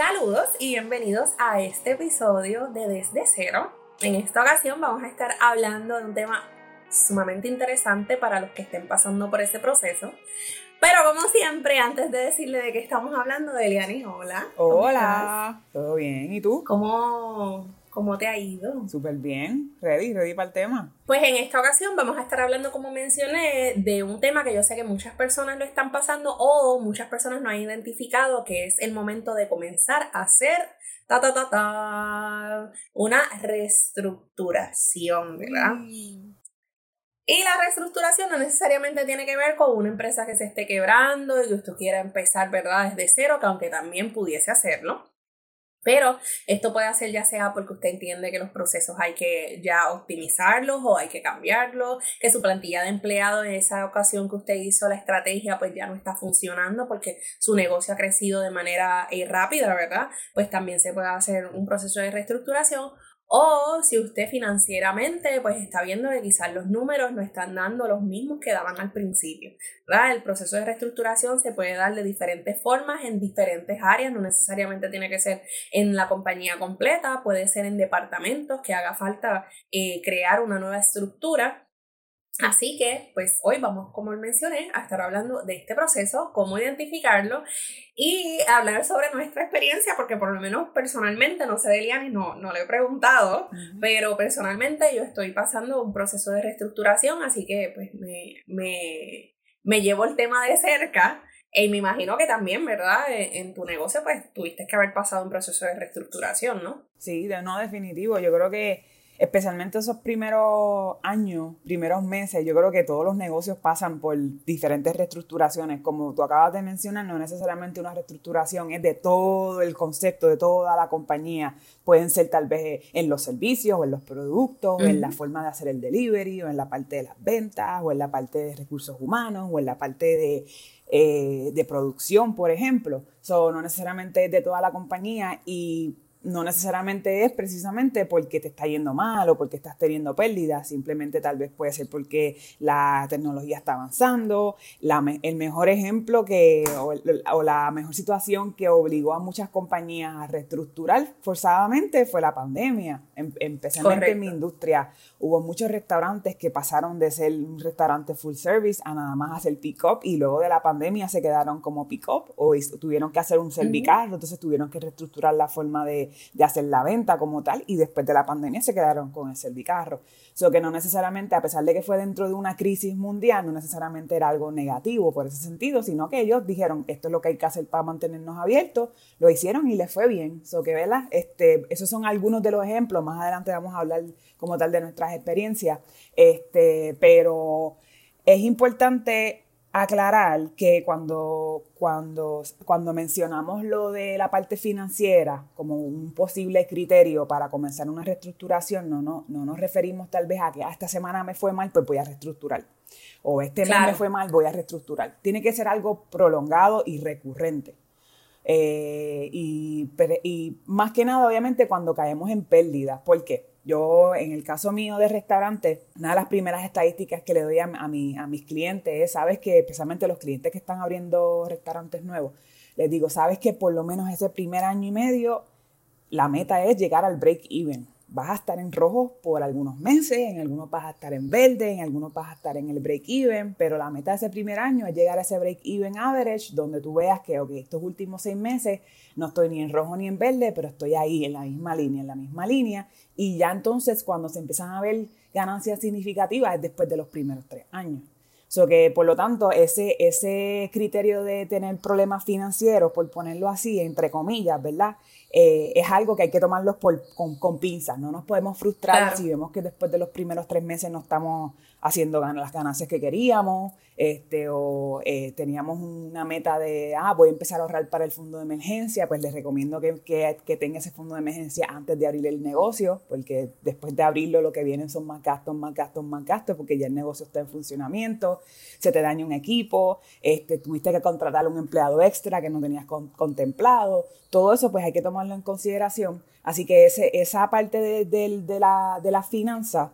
Saludos y bienvenidos a este episodio de Desde Cero. En esta ocasión vamos a estar hablando de un tema sumamente interesante para los que estén pasando por este proceso. Pero como siempre, antes de decirle de qué estamos hablando, Eliani, hola. Hola, ¿todo bien? ¿Y tú? ¿Cómo, ¿Cómo te ha ido? Súper bien, ready, ready para el tema. Pues en esta ocasión vamos a estar hablando, como mencioné, de un tema que yo sé que muchas personas lo están pasando o muchas personas no han identificado, que es el momento de comenzar a hacer ta ta ta ta una reestructuración, ¿verdad? Y la reestructuración no necesariamente tiene que ver con una empresa que se esté quebrando y que usted quiera empezar, ¿verdad?, desde cero, que aunque también pudiese hacerlo. Pero esto puede hacer ya sea porque usted entiende que los procesos hay que ya optimizarlos o hay que cambiarlos, que su plantilla de empleados en esa ocasión que usted hizo la estrategia pues ya no está funcionando porque su negocio ha crecido de manera eh, rápida, ¿verdad? Pues también se puede hacer un proceso de reestructuración o si usted financieramente pues está viendo que quizás los números no están dando los mismos que daban al principio. ¿verdad? El proceso de reestructuración se puede dar de diferentes formas en diferentes áreas, no necesariamente tiene que ser en la compañía completa, puede ser en departamentos que haga falta eh, crear una nueva estructura. Así que, pues hoy vamos, como mencioné, a estar hablando de este proceso, cómo identificarlo y hablar sobre nuestra experiencia, porque por lo menos personalmente, no sé de Liani, no, no le he preguntado, pero personalmente yo estoy pasando un proceso de reestructuración, así que pues me, me, me llevo el tema de cerca. Y me imagino que también, ¿verdad? E, en, tu negocio, pues tuviste que haber pasado un proceso de reestructuración, ¿no? Sí, de, no, definitivo. Yo creo que especialmente esos primeros años, primeros meses, yo creo que todos los negocios pasan por diferentes reestructuraciones. Como tú acabas de mencionar, no necesariamente una reestructuración, es de todo el concepto, de toda la compañía. Pueden ser tal vez en los servicios o en los productos, o en la forma de hacer el delivery, o en la parte de las ventas, o en la parte de recursos humanos, o en la parte de eh, de producción, por ejemplo. So, no necesariamente es de toda la compañía y no necesariamente es precisamente porque te está yendo mal o porque estás teniendo pérdidas, simplemente tal vez puede ser porque la tecnología está avanzando. el mejor ejemplo que, o, la mejor situación que obligó a muchas compañías a reestructurar forzadamente fue la pandemia, em, especialmente en mi industria. Hubo muchos restaurantes que pasaron de ser un restaurante full service a nada más hacer pick-up y luego de la pandemia se quedaron como pick-up o tuvieron que hacer un servicarro, entonces tuvieron que reestructurar la forma de de, hacer la venta como tal y después de la pandemia se quedaron con el servicarro. So que no necesariamente, a pesar de que fue dentro de una crisis mundial, no necesariamente era algo negativo por ese sentido, sino que ellos dijeron, esto es lo que hay que hacer para mantenernos abiertos, lo hicieron y les fue bien. So que, ¿verdad? Este, esos son algunos de los ejemplos, más adelante vamos a hablar como tal de nuestras experiencias, este, pero es importante aclarar que cuando, cuando, cuando mencionamos lo de la parte financiera como un posible criterio para comenzar una reestructuración, no, no, no nos referimos tal vez a que ah, esta semana me fue mal, pues voy a reestructurar. O este mes me fue mal, voy a reestructurar. Tiene que ser algo prolongado y recurrente. Eh, y, y más que nada, obviamente, cuando caemos en pérdidas. ¿Por qué? Yo, en el caso mío de restaurante, una de las primeras estadísticas que le doy a, a, a mis clientes es, sabes que especialmente los clientes que están abriendo restaurantes nuevos, les digo, sabes que por lo menos ese primer año y medio, la meta es llegar al break even. Vas a estar en rojo por algunos meses, en algunos vas a estar en verde, en algunos vas a estar en el break-even, pero la meta de ese primer año es llegar a ese break-even average donde tú veas que, ok, estos últimos seis meses no estoy ni en rojo ni en verde, pero estoy ahí en la misma línea, en la misma línea, y ya entonces cuando se empiezan a ver ganancias significativas es después de los primeros tres años. So que, por lo tanto, ese, ese criterio de tener problemas financieros, por ponerlo así, entre comillas, ¿verdad? Eh, es algo que hay que tomarlos con, pinzas. No nos podemos frustrar si vemos que después de los primeros tres meses no estamos haciendo las ganancias que queríamos, este, o eh, teníamos una meta de, ah, voy a empezar a ahorrar para el fondo de emergencia, pues les recomiendo que, que, tenga ese fondo de emergencia antes de abrir el negocio, porque después de abrirlo lo que vienen son más gastos, más gastos, más gastos, porque ya el negocio está en funcionamiento, se te daña un equipo, este, tuviste que contratar un empleado extra que no tenías contemplado, todo eso pues hay que tomarlo en consideración. Así que ese, esa parte de, de, la, de la finanza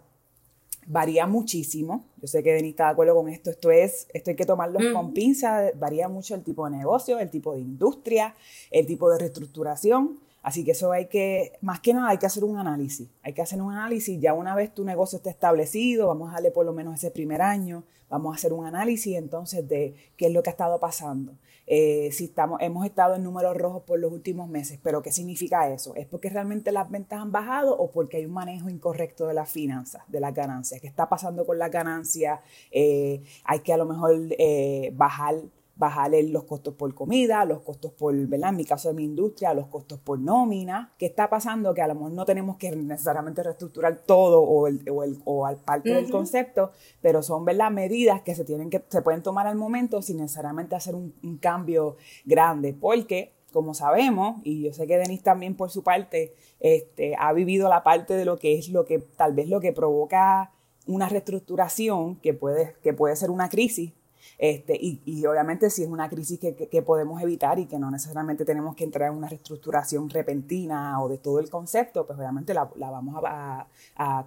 varía muchísimo. Yo sé que Denis está de acuerdo con esto. Esto es, esto hay que tomarlo con pinza. Varía mucho el tipo de negocio, el tipo de industria, el tipo de reestructuración. Así que eso hay que, más que nada, hay que hacer un análisis. Hay que hacer un análisis. Ya una vez tu negocio esté establecido, vamos a darle por lo menos ese primer año, vamos a hacer un análisis entonces de qué es lo que ha estado pasando. Eh, si estamos, hemos estado en números rojos por los últimos meses, pero ¿qué significa eso? ¿Es porque realmente las ventas han bajado o porque hay un manejo incorrecto de las finanzas, de las ganancias? ¿Qué está pasando con las ganancias? Eh, hay que a lo mejor eh, bajar bajarle los costos por comida, los costos por, ¿verdad? En mi caso de mi industria, los costos por nómina. ¿Qué está pasando? Que a lo mejor no tenemos que necesariamente reestructurar todo o, el, o, el, o al parte del concepto, pero son, ¿verdad? Medidas que se, tienen que se pueden tomar al momento sin necesariamente hacer un, un cambio grande, porque como sabemos, y yo sé que Denis también por su parte este, ha vivido la parte de lo que es lo que tal vez lo que provoca una reestructuración que puede, que puede ser una crisis este, y, obviamente si es una crisis que, podemos evitar y que no necesariamente tenemos que entrar en una reestructuración repentina o de todo el concepto, pues obviamente la, vamos a,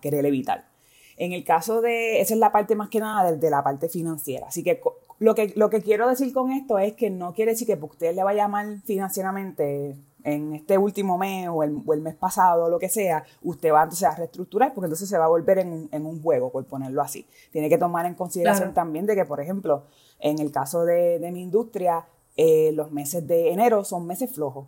querer evitar. En el caso de, esa es la parte más que nada de, la parte financiera. Así que lo, que lo que quiero decir con esto es que no quiere decir que usted le vaya mal financieramente en este último mes o el, mes pasado o lo que sea, usted va entonces a reestructurar porque entonces se va a volver en, un juego, por ponerlo así. Tiene que tomar en consideración también de que, por ejemplo, en el caso de, mi industria, eh, los meses de enero son meses flojos.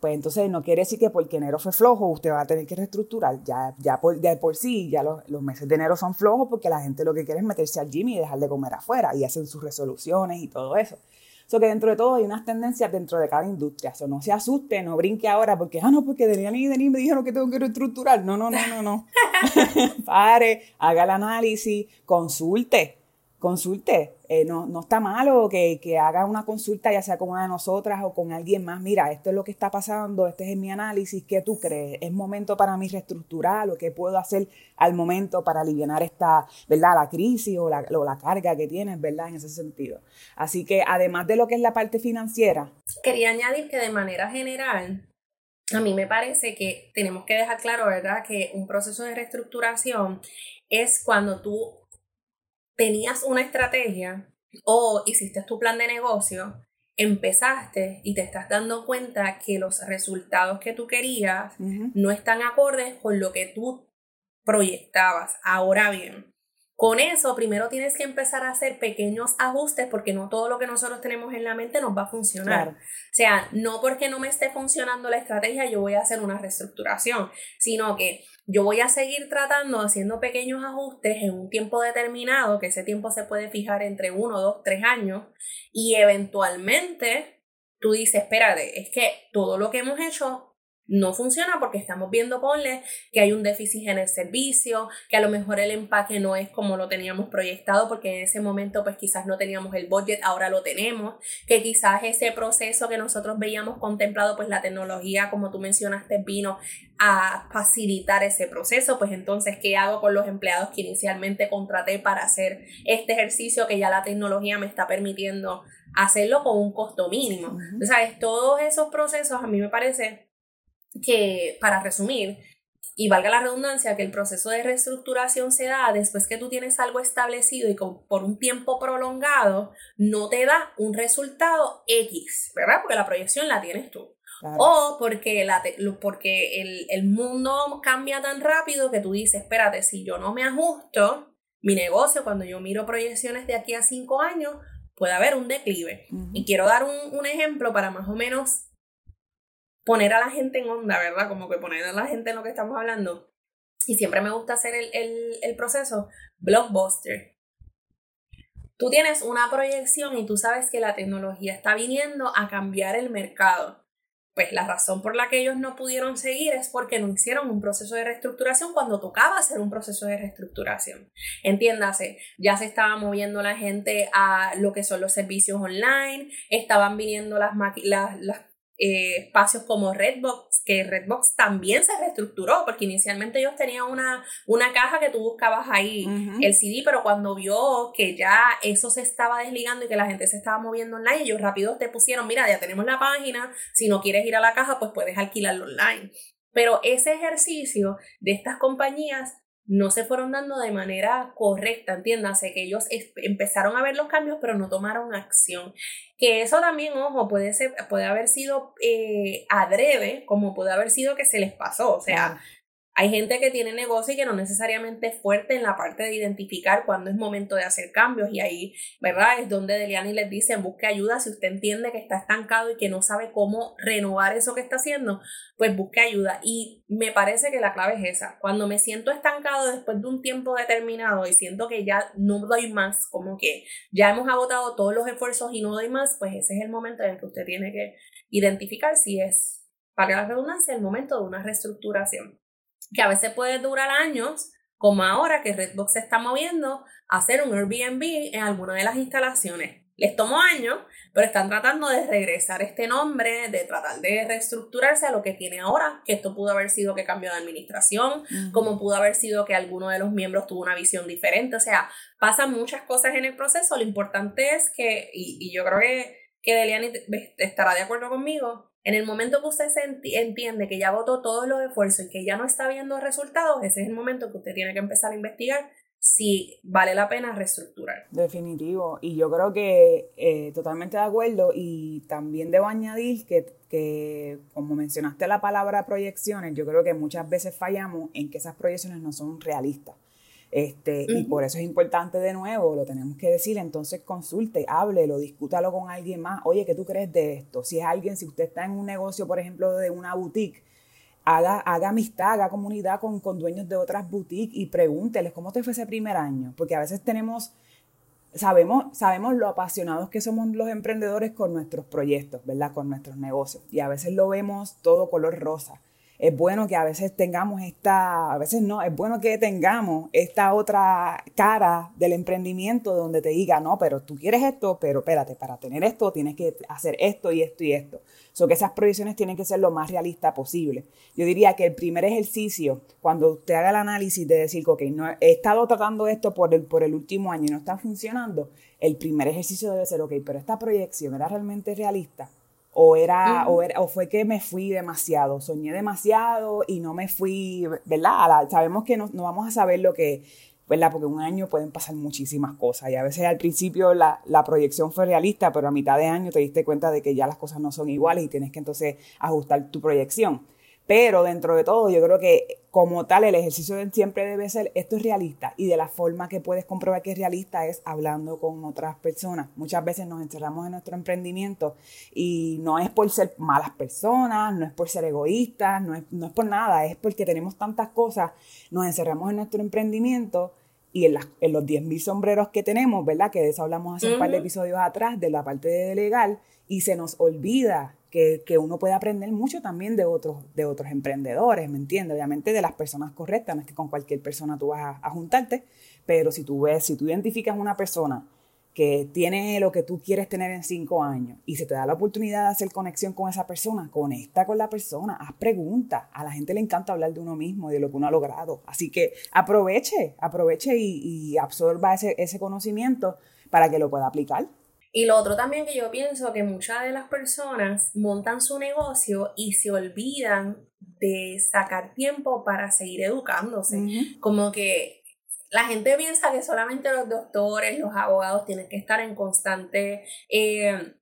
Pues entonces no quiere decir que porque enero fue flojo usted va a tener que reestructurar. Ya, ya por, de por sí, ya los, los, meses de enero son flojos porque la gente lo que quiere es meterse al gym y dejar de comer afuera y hacen sus resoluciones y todo eso. So que dentro de todo hay unas tendencias dentro de cada industria. So no se asuste, no brinque ahora porque, ah, no, porque Daniel y Denis me dijeron que tengo que reestructurar. No, no, no, no, no. Pare, haga el análisis, consulte consulte. Eh, no, no, está malo que, que, haga una consulta, ya sea con una de nosotras o con alguien más. Mira, esto es lo que está pasando, este es mi análisis. ¿Qué tú crees? ¿Es momento para mí reestructurar? ¿O qué puedo hacer al momento para aliviar esta, ¿verdad? La crisis o la, o la carga que tienes, ¿verdad? En ese sentido. Así que además de lo que es la parte financiera. Quería añadir que de manera general, a mí me parece que tenemos que dejar claro, ¿verdad? Que un proceso de reestructuración es cuando tú tenías una estrategia o hiciste tu plan de negocio, empezaste y te estás dando cuenta que los resultados que tú querías no están acordes con lo que tú proyectabas. Ahora bien, con eso, primero tienes que empezar a hacer pequeños ajustes porque no todo lo que nosotros tenemos en la mente nos va a funcionar. O sea, no porque no me esté funcionando la estrategia yo voy a hacer una reestructuración, sino que yo voy a seguir tratando, haciendo pequeños ajustes en un tiempo determinado, que ese tiempo se puede fijar entre uno, dos, tres años, y eventualmente tú dices, espérate, es que todo lo que hemos hecho no funciona porque estamos viendo, ponle, que hay un déficit en el servicio, que a lo mejor el empaque no es como lo teníamos proyectado porque en ese momento pues quizás no teníamos el budget, ahora lo tenemos, que quizás ese proceso que nosotros veíamos contemplado pues la tecnología como tú mencionaste vino a facilitar ese proceso, pues entonces, ¿qué hago con los empleados que inicialmente contraté para hacer este ejercicio que ya la tecnología me está permitiendo hacerlo con un costo mínimo? ¿Sabes? Todos esos procesos a mí me parece que, para resumir, Y valga la redundancia que el proceso de reestructuración se da después que tú tienes algo establecido y por un tiempo prolongado no te da un resultado X, ¿verdad? Porque la proyección la tienes tú. O porque, la porque el, el mundo cambia tan rápido que tú dices, espérate, si yo no me ajusto, mi negocio, cuando yo miro proyecciones de aquí a cinco años, puede haber un declive. Y quiero dar un, un, ejemplo para más o menos poner a la gente en onda, ¿verdad? Como que poner a la gente en lo que estamos hablando. Y siempre me gusta hacer el, el, el proceso blockbuster. Tú tienes una proyección y tú sabes que la tecnología está viniendo a cambiar el mercado pues la razón por la que ellos no pudieron seguir es porque no hicieron un proceso de reestructuración cuando tocaba hacer un proceso de reestructuración. Entiéndase, ya se estaba moviendo la gente a lo que son los servicios online, estaban viniendo las, las, las eh, espacios como Redbox, que Redbox también se reestructuró, porque inicialmente ellos tenían una, una caja que tú buscabas ahí, el CD, pero cuando vio que ya eso se estaba desligando y que la gente se estaba moviendo online, ellos rápido te pusieron, mira, ya tenemos la página, si no quieres ir a la caja, pues puedes alquilarlo online. Pero ese ejercicio de estas compañías no se fueron dando de manera correcta, entiéndase, que ellos empezaron a ver los cambios pero no tomaron acción. Que eso también, ojo, puede, ser, puede haber sido eh, adrede, como puede haber sido que se les pasó, o sea, hay gente que tiene negocio y que no necesariamente es fuerte en la parte de identificar cuándo es momento de hacer cambios y ahí, ¿verdad? Es donde Deliani les dice, busque ayuda si usted entiende que está estancado y que no sabe cómo renovar eso que está haciendo, pues busque ayuda. Y me parece que la clave es esa. Cuando me siento estancado después de un tiempo determinado y siento que ya no doy más, como que ya hemos agotado todos los esfuerzos y no doy más, pues ese es el momento en el que usted tiene que identificar si es, para la redundancia, el momento de una reestructuración que a veces puede durar años, como ahora que Redbox se está moviendo a hacer un Airbnb en alguna de las instalaciones. Les tomó años, pero están tratando de regresar este nombre, de tratar de reestructurarse a lo que tiene ahora, que esto pudo haber sido que cambió de administración, como pudo haber sido que alguno de los miembros tuvo una visión diferente, o sea, pasan muchas cosas en el proceso, lo importante es que, y, yo creo que, que Deliani estará de acuerdo conmigo, en el momento que usted se entiende que ya agotó todos los esfuerzos y que ya no está viendo resultados, ese es el momento que usted tiene que empezar a investigar si vale la pena reestructurar. Definitivo. Y yo creo que eh, totalmente de acuerdo. Y también debo añadir que, que, como mencionaste la palabra proyecciones, yo creo que muchas veces fallamos en que esas proyecciones no son realistas. Este, Y por eso es importante de nuevo, lo tenemos que decir, entonces consulte, háblelo, discútalo con alguien más. Oye, ¿qué tú crees de esto? Si es alguien, si usted está en un negocio, por ejemplo, de una boutique, haga, haga amistad, haga comunidad con, con dueños de otras boutiques y pregúnteles cómo te fue ese primer año. Porque a veces tenemos, sabemos, sabemos lo apasionados que somos los emprendedores con nuestros proyectos, ¿verdad? Con nuestros negocios. Y a veces lo vemos todo color rosa es bueno que a veces tengamos esta, a veces no, es bueno que tengamos esta otra cara del emprendimiento donde te diga, no, pero tú quieres esto, pero espérate, para tener esto tienes que hacer esto y esto y esto. So que esas proyecciones tienen que ser lo más realista posible. Yo diría que el primer ejercicio, cuando usted haga el análisis de decir, ok, no, he estado tratando esto por el, por el último año y no está funcionando, el primer ejercicio debe ser, ok, pero esta proyección era realmente realista o era, o era, o fue que me fui demasiado, soñé demasiado y no me fui, ¿verdad? sabemos que no, no, vamos a saber lo que, ¿verdad? Porque un año pueden pasar muchísimas cosas y a veces al principio la, la, proyección fue realista, pero a mitad de año te diste cuenta de que ya las cosas no son iguales y tienes que entonces ajustar tu proyección. Pero dentro de todo, yo creo que como tal el ejercicio siempre debe ser, esto es realista y de la forma que puedes comprobar que es realista es hablando con otras personas. Muchas veces nos encerramos en nuestro emprendimiento y no es por ser malas personas, no es por ser egoístas, no es, no es por nada, es porque tenemos tantas cosas, nos encerramos en nuestro emprendimiento y en, en los 10.000 sombreros que tenemos, ¿verdad? Que de eso hablamos hace un par de episodios atrás, de la parte de legal, y se nos olvida que, uno puede aprender mucho también de otros, de otros emprendedores, ¿me entiendes? Obviamente de las personas correctas, no es que con cualquier persona tú vas a, juntarte, pero si tú ves, si tú identificas una persona que tiene lo que tú quieres tener en cinco años y se te da la oportunidad de hacer conexión con esa persona, conecta con la persona, haz preguntas. A la gente le encanta hablar de uno mismo y de lo que uno ha logrado. Así que aproveche, aproveche y, y absorba ese, ese conocimiento para que lo pueda aplicar. Y lo otro también que yo pienso que muchas de las personas montan su negocio y se olvidan de sacar tiempo para seguir educándose. Como que la gente piensa que solamente los doctores, los abogados tienen que estar en constante eh,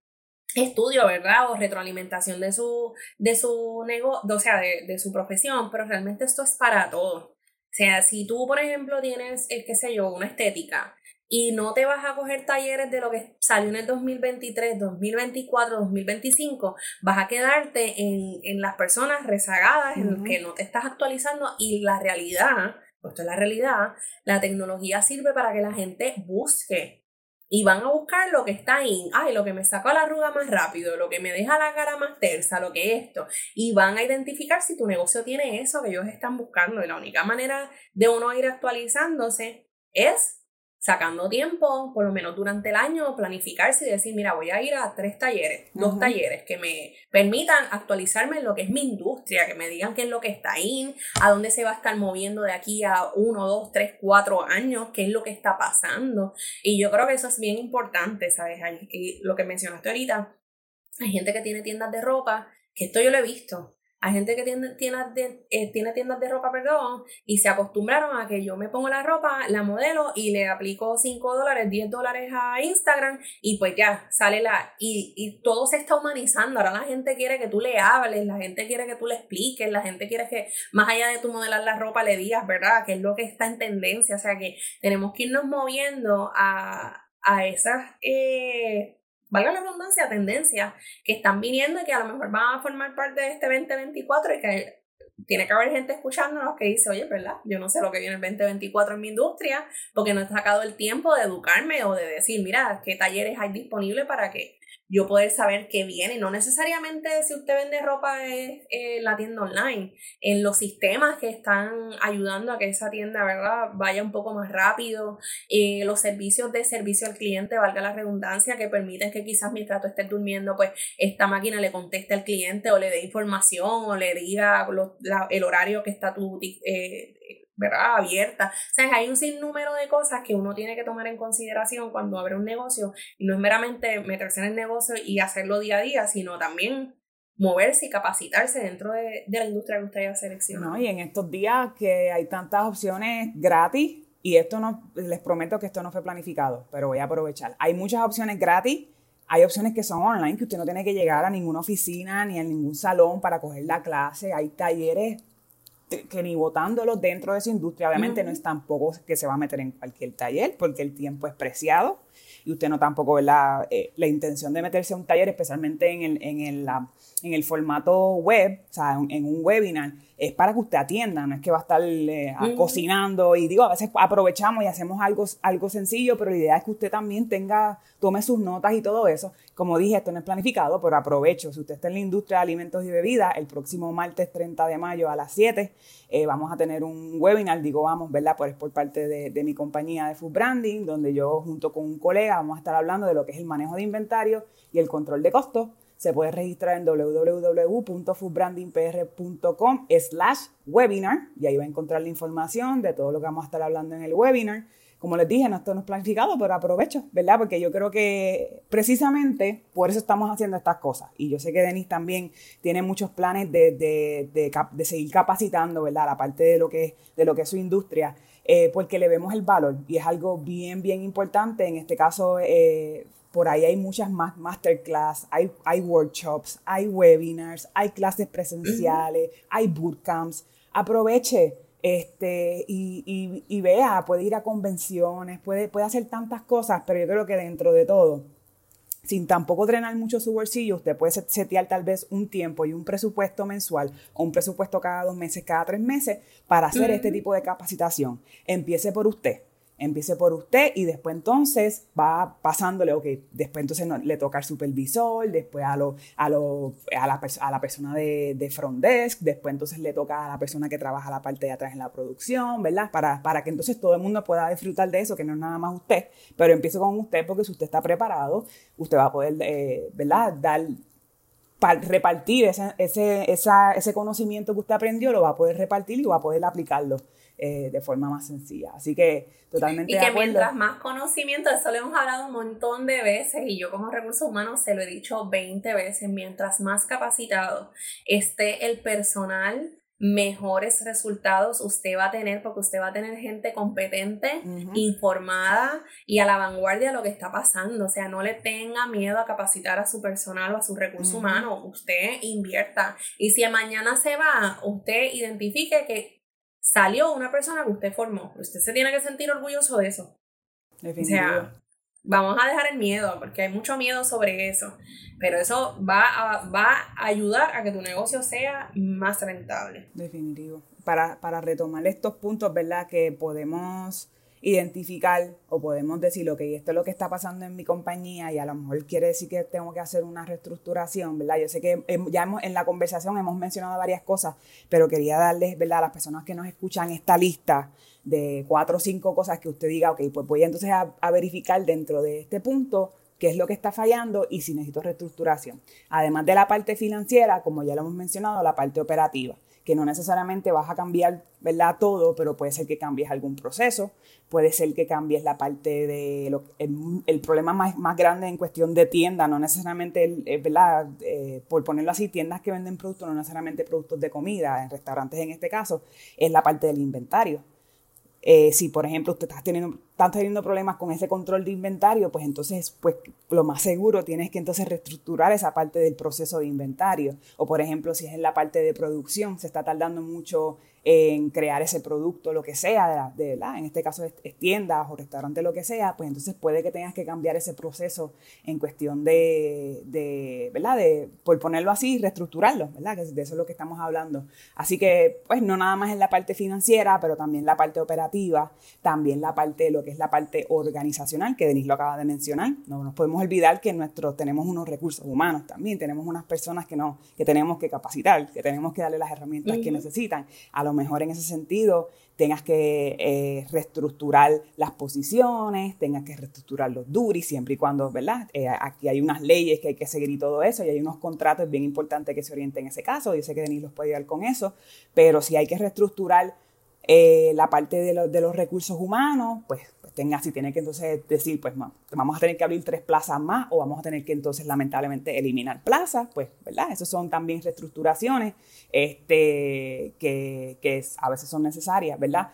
estudio, ¿verdad? O retroalimentación de su, de su negocio, o sea, de, de, su profesión, pero realmente esto es para todo. O sea, si tú, por ejemplo, tienes, eh, qué sé yo, una estética y no te vas a coger talleres de lo que salió en el 2023, 2024, 2025, vas a quedarte en, en las personas rezagadas, en que no te estás actualizando y la realidad, esto es la realidad, la tecnología sirve para que la gente busque y van a buscar lo que está ahí, ay, lo que me sacó la arruga más rápido, lo que me deja la cara más tersa, lo que esto, y van a identificar si tu negocio tiene eso que ellos están buscando. Y la única manera de uno ir actualizándose es sacando tiempo, por lo menos durante el año, planificarse y decir, mira, voy a ir a tres talleres, dos talleres que me permitan actualizarme en lo que es mi industria, que me digan qué es lo que está ahí, a dónde se va a estar moviendo de aquí a uno, dos, tres, cuatro años, qué es lo que está pasando. Y yo creo que eso es bien importante, ¿sabes? Y lo que mencionaste ahorita, hay gente que tiene tiendas de ropa, que esto yo lo he visto, hay gente que tiene tiendas de, eh, tiene tiendas de ropa, perdón, y se acostumbraron a que yo me pongo la ropa, la modelo y le aplico 5 dólares, 10 dólares a Instagram y pues ya sale la... Y, y todo se está humanizando. Ahora la gente quiere que tú le hables, la gente quiere que tú le expliques, la gente quiere que más allá de tu modelar la ropa le digas, ¿verdad? Que es lo que está en tendencia. O sea que tenemos que irnos moviendo a, a esas... Eh, valga la redundancia, tendencias que están viniendo y que a lo mejor van a formar parte de este 2024 y que tiene que haber gente escuchándonos que dice, oye, ¿verdad? Yo no sé lo que viene el 2024 en mi industria porque no he sacado el tiempo de educarme o de decir, mira, qué talleres hay disponibles para que yo poder saber qué viene. No necesariamente si usted vende ropa es la tienda online, en los sistemas que están ayudando a que esa tienda, ¿verdad?, vaya un poco más rápido, eh, los servicios de servicio al cliente, valga la redundancia, que permiten que quizás mientras tú estés durmiendo, pues esta máquina le conteste al cliente o le dé información o le diga el horario que está tu... Eh, abierta. O sea, hay un sinnúmero de cosas que uno tiene que tomar en consideración cuando abre un negocio y no es meramente meterse en el negocio y hacerlo día a día, sino también moverse y capacitarse dentro de, la industria que usted haya seleccionado. No, y en estos días que hay tantas opciones gratis, y esto no, les prometo que esto no fue planificado, pero voy a aprovechar. Hay muchas opciones gratis, hay opciones que son online, que usted no tiene que llegar a ninguna oficina ni a ningún salón para coger la clase, hay talleres que ni votándolos dentro de esa industria, obviamente no es tampoco que se va a meter en cualquier taller, porque el tiempo es preciado y usted no tampoco ve la, eh, la intención de meterse a un taller, especialmente en el, en el, en el formato web, o sea, en, un webinar, es para que usted atienda, no es que va a estar eh, cocinando y digo, a veces aprovechamos y hacemos algo, algo sencillo, pero la idea es que usted también tenga, tome sus notas y todo eso. Como dije, esto no es planificado, pero aprovecho, si usted está en la industria de alimentos y bebidas, el próximo martes 30 de mayo a las 7 eh, vamos a tener un webinar, digo vamos, ¿verdad? Por, por parte de, de mi compañía de Food Branding, donde yo junto con un colega vamos a estar hablando de lo que es el manejo de inventario y el control de costos se puede registrar en www.foodbrandingpr.com slash webinar y ahí va a encontrar la información de todo lo que vamos a estar hablando en el webinar. Como les dije, no esto no es planificado, pero aprovecho, ¿verdad? Porque yo creo que precisamente por eso estamos haciendo estas cosas. Y yo sé que Denis también tiene muchos planes de, de, de, seguir capacitando, ¿verdad? La parte de lo que de lo que es su industria, eh, porque le vemos el valor y es algo bien, bien importante. En este caso, eh, por ahí hay muchas más masterclass, hay, hay workshops, hay webinars, hay clases presenciales, hay bootcamps. Aproveche este, y, y, vea, puede ir a convenciones, puede, puede hacer tantas cosas, pero yo creo que dentro de todo, sin tampoco drenar mucho su bolsillo, usted puede setear tal vez un tiempo y un presupuesto mensual o un presupuesto cada dos meses, cada tres meses para hacer este tipo de capacitación. Empiece por usted empiece por usted y después entonces va pasándole, ok, después entonces le toca al supervisor, después a, lo, a, lo, a, la, persona de, de, front desk, después entonces le toca a la persona que trabaja la parte de atrás en la producción, ¿verdad? Para, para que entonces todo el mundo pueda disfrutar de eso, que no es nada más usted, pero empiece con usted porque si usted está preparado, usted va a poder, eh, ¿verdad? Dar repartir ese, ese, ese conocimiento que usted aprendió, lo va a poder repartir y va a poder aplicarlo eh, de forma más sencilla. Así que totalmente. Y que mientras más conocimiento, eso lo hemos hablado un montón de veces y yo como recursos humanos se lo he dicho 20 veces, mientras más capacitado esté el personal mejores resultados usted va a tener porque usted va a tener gente competente, informada y a la vanguardia de lo que está pasando. O sea, no le tenga miedo a capacitar a su personal o a su recurso humano. Usted invierta. Y si mañana se va, usted identifique que salió una persona que usted formó. Usted se tiene que sentir orgulloso de eso. O sea, vamos a dejar el miedo, porque hay mucho miedo sobre eso, pero eso va a, va a ayudar a que tu negocio sea más rentable. Definitivo. Para, para retomar estos puntos, ¿verdad? Que podemos identificar o podemos decir, ok, esto es lo que está pasando en mi compañía y a lo mejor quiere decir que tengo que hacer una reestructuración, ¿verdad? Yo sé que ya hemos, en la conversación hemos mencionado varias cosas, pero quería darles, ¿verdad? A las personas que nos escuchan esta lista de cuatro o cinco cosas que usted diga, ok, pues voy entonces a, a verificar dentro de este punto qué es lo que está fallando y si necesito reestructuración. Además de la parte financiera, como ya lo hemos mencionado, la parte operativa que no necesariamente vas a cambiar, ¿verdad? Todo, pero puede ser que cambies algún proceso, puede ser que cambies la parte de lo, el, problema más, más, grande en cuestión de tienda, no necesariamente, eh, ¿verdad? Eh, por ponerlo así, tiendas que venden productos, no necesariamente productos de comida, en restaurantes en este caso, es la parte del inventario. Eh, si, por ejemplo, usted está teniendo, está teniendo problemas con ese control de inventario, pues entonces, pues lo más seguro tienes que entonces reestructurar esa parte del proceso de inventario. O, por ejemplo, si es en la parte de producción, se está tardando mucho en crear ese producto, lo que sea, de, verdad, en este caso es, tiendas o restaurantes, lo que sea, pues entonces puede que tengas que cambiar ese proceso en cuestión de, de, ¿verdad? De, por ponerlo así, reestructurarlo, ¿verdad? Que de eso es lo que estamos hablando. Así que, pues no nada más en la parte financiera, pero también la parte operativa, también la parte, lo que es la parte organizacional, que Denis lo acaba de mencionar. No nos podemos olvidar que nosotros tenemos unos recursos humanos también, tenemos unas personas que, no, que tenemos que capacitar, que tenemos que darle las herramientas que necesitan. A lo mejor en ese sentido tengas que eh, reestructurar las posiciones, tengas que reestructurar los duris, siempre y cuando, ¿verdad? Eh, aquí hay unas leyes que hay que seguir y todo eso, y hay unos contratos bien importantes que se orienten en ese caso. Yo sé que Denis los puede ayudar con eso, pero si hay que reestructurar eh, la parte de, de, los recursos humanos, pues, tenga, si tiene que entonces decir, pues vamos a tener que abrir tres plazas más o vamos a tener que entonces lamentablemente eliminar plazas, pues, ¿verdad? Esas son también reestructuraciones este, que, que a veces son necesarias, ¿verdad?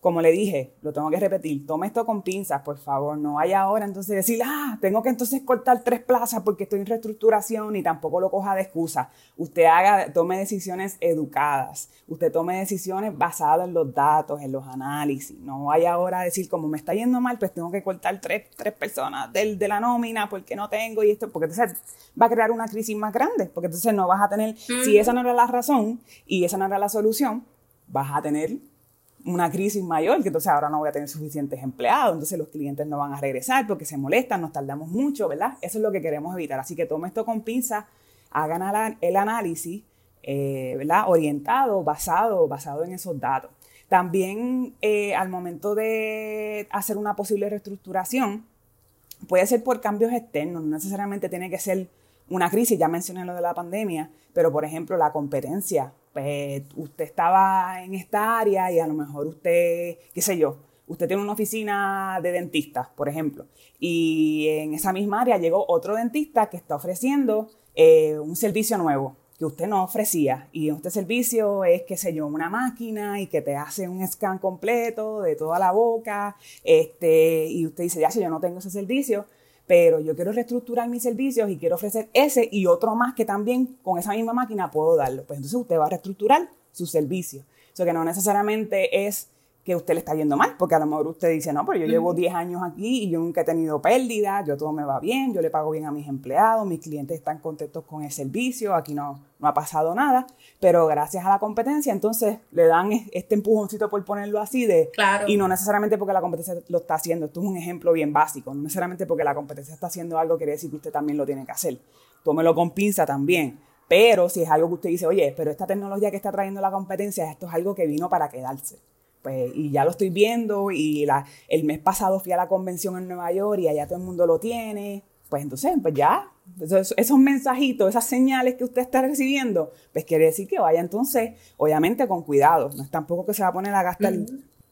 Como le dije, lo tengo que repetir, tome esto con pinzas, por favor, no vaya ahora entonces decir, ah, tengo que entonces cortar tres plazas porque estoy en reestructuración y tampoco lo coja de excusa. Usted haga, tome decisiones educadas, usted tome decisiones basadas en los datos, en los análisis, no vaya ahora a decir, como me está yendo mal, pues tengo que cortar tres, tres personas del, de la nómina porque no tengo y esto, porque entonces va a crear una crisis más grande, porque entonces no vas a tener, si esa no era la razón y esa no era la solución, vas a tener una crisis mayor, que entonces ahora no voy a tener suficientes empleados, entonces los clientes no van a regresar porque se molestan, nos tardamos mucho, ¿verdad? Eso es lo que queremos evitar. Así que tome esto con pinza, hagan el análisis, eh, ¿verdad? Orientado, basado, basado en esos datos. También eh, al momento de hacer una posible reestructuración, puede ser por cambios externos, no necesariamente tiene que ser una crisis, ya mencioné lo de la pandemia, pero por ejemplo la competencia, pues usted estaba en esta área y a lo mejor usted, qué sé yo, usted tiene una oficina de dentistas, por ejemplo, y en esa misma área llegó otro dentista que está ofreciendo eh, un servicio nuevo que usted no ofrecía. Y este servicio es, qué sé yo, una máquina y que te hace un scan completo de toda la boca, este, y usted dice, ya si yo no tengo ese servicio, pero yo quiero reestructurar mis servicios y quiero ofrecer ese y otro más que también con esa misma máquina puedo darlo. Pues entonces usted va a reestructurar su servicio. Eso que no necesariamente es que usted le está yendo mal, porque a lo mejor usted dice, no, pero yo llevo 10 años aquí y yo nunca he tenido pérdida, yo todo me va bien, yo le pago bien a mis empleados, mis clientes están contentos con el servicio, aquí no, no ha pasado nada, pero gracias a la competencia, entonces le dan este empujoncito por ponerlo así de, claro. y no necesariamente porque la competencia lo está haciendo, esto es un ejemplo bien básico, no necesariamente porque la competencia está haciendo algo quiere decir que usted también lo tiene que hacer, tómelo con pinza también, pero si es algo que usted dice, oye, pero esta tecnología que está trayendo la competencia, esto es algo que vino para quedarse pues, y ya lo estoy viendo y la, el mes pasado fui a la convención en Nueva York y allá todo el mundo lo tiene. pues entonces, pues ya, esos, esos, mensajitos, esas señales que usted está recibiendo, pues quiere decir que vaya entonces, obviamente con cuidado, no es tampoco que se va a poner a gastar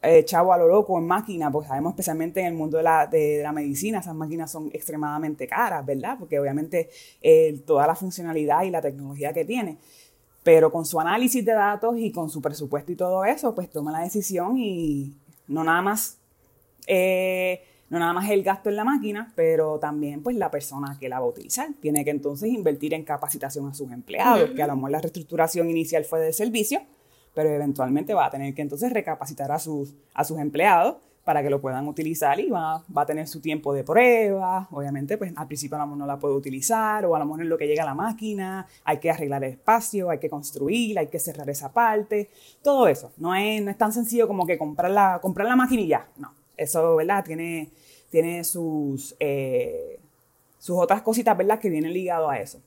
eh, chavo a lo loco en máquina, porque sabemos especialmente en el mundo de la, de, la medicina, esas máquinas son extremadamente caras, ¿verdad? Porque obviamente eh, toda la funcionalidad y la tecnología que tiene. Pero con su análisis de datos y con su presupuesto y todo eso, pues toma la decisión y no nada más, eh, no nada más el gasto en la máquina, pero también pues la persona que la va a utilizar. Tiene que entonces invertir en capacitación a sus empleados, que a lo mejor la reestructuración inicial fue de servicio, pero eventualmente va a tener que entonces recapacitar a sus, a sus empleados para que lo puedan utilizar y va, va, a tener su tiempo de prueba. Obviamente, pues al principio a lo mejor no la puede utilizar o a lo mejor en lo que llega la máquina hay que arreglar el espacio, hay que construir, hay que cerrar esa parte, todo eso. No es, no es tan sencillo como que comprar la, comprar la máquina y ya. No, eso, ¿verdad? Tiene, tiene sus, eh, sus otras cositas, ¿verdad? Que vienen ligadas a eso.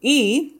Y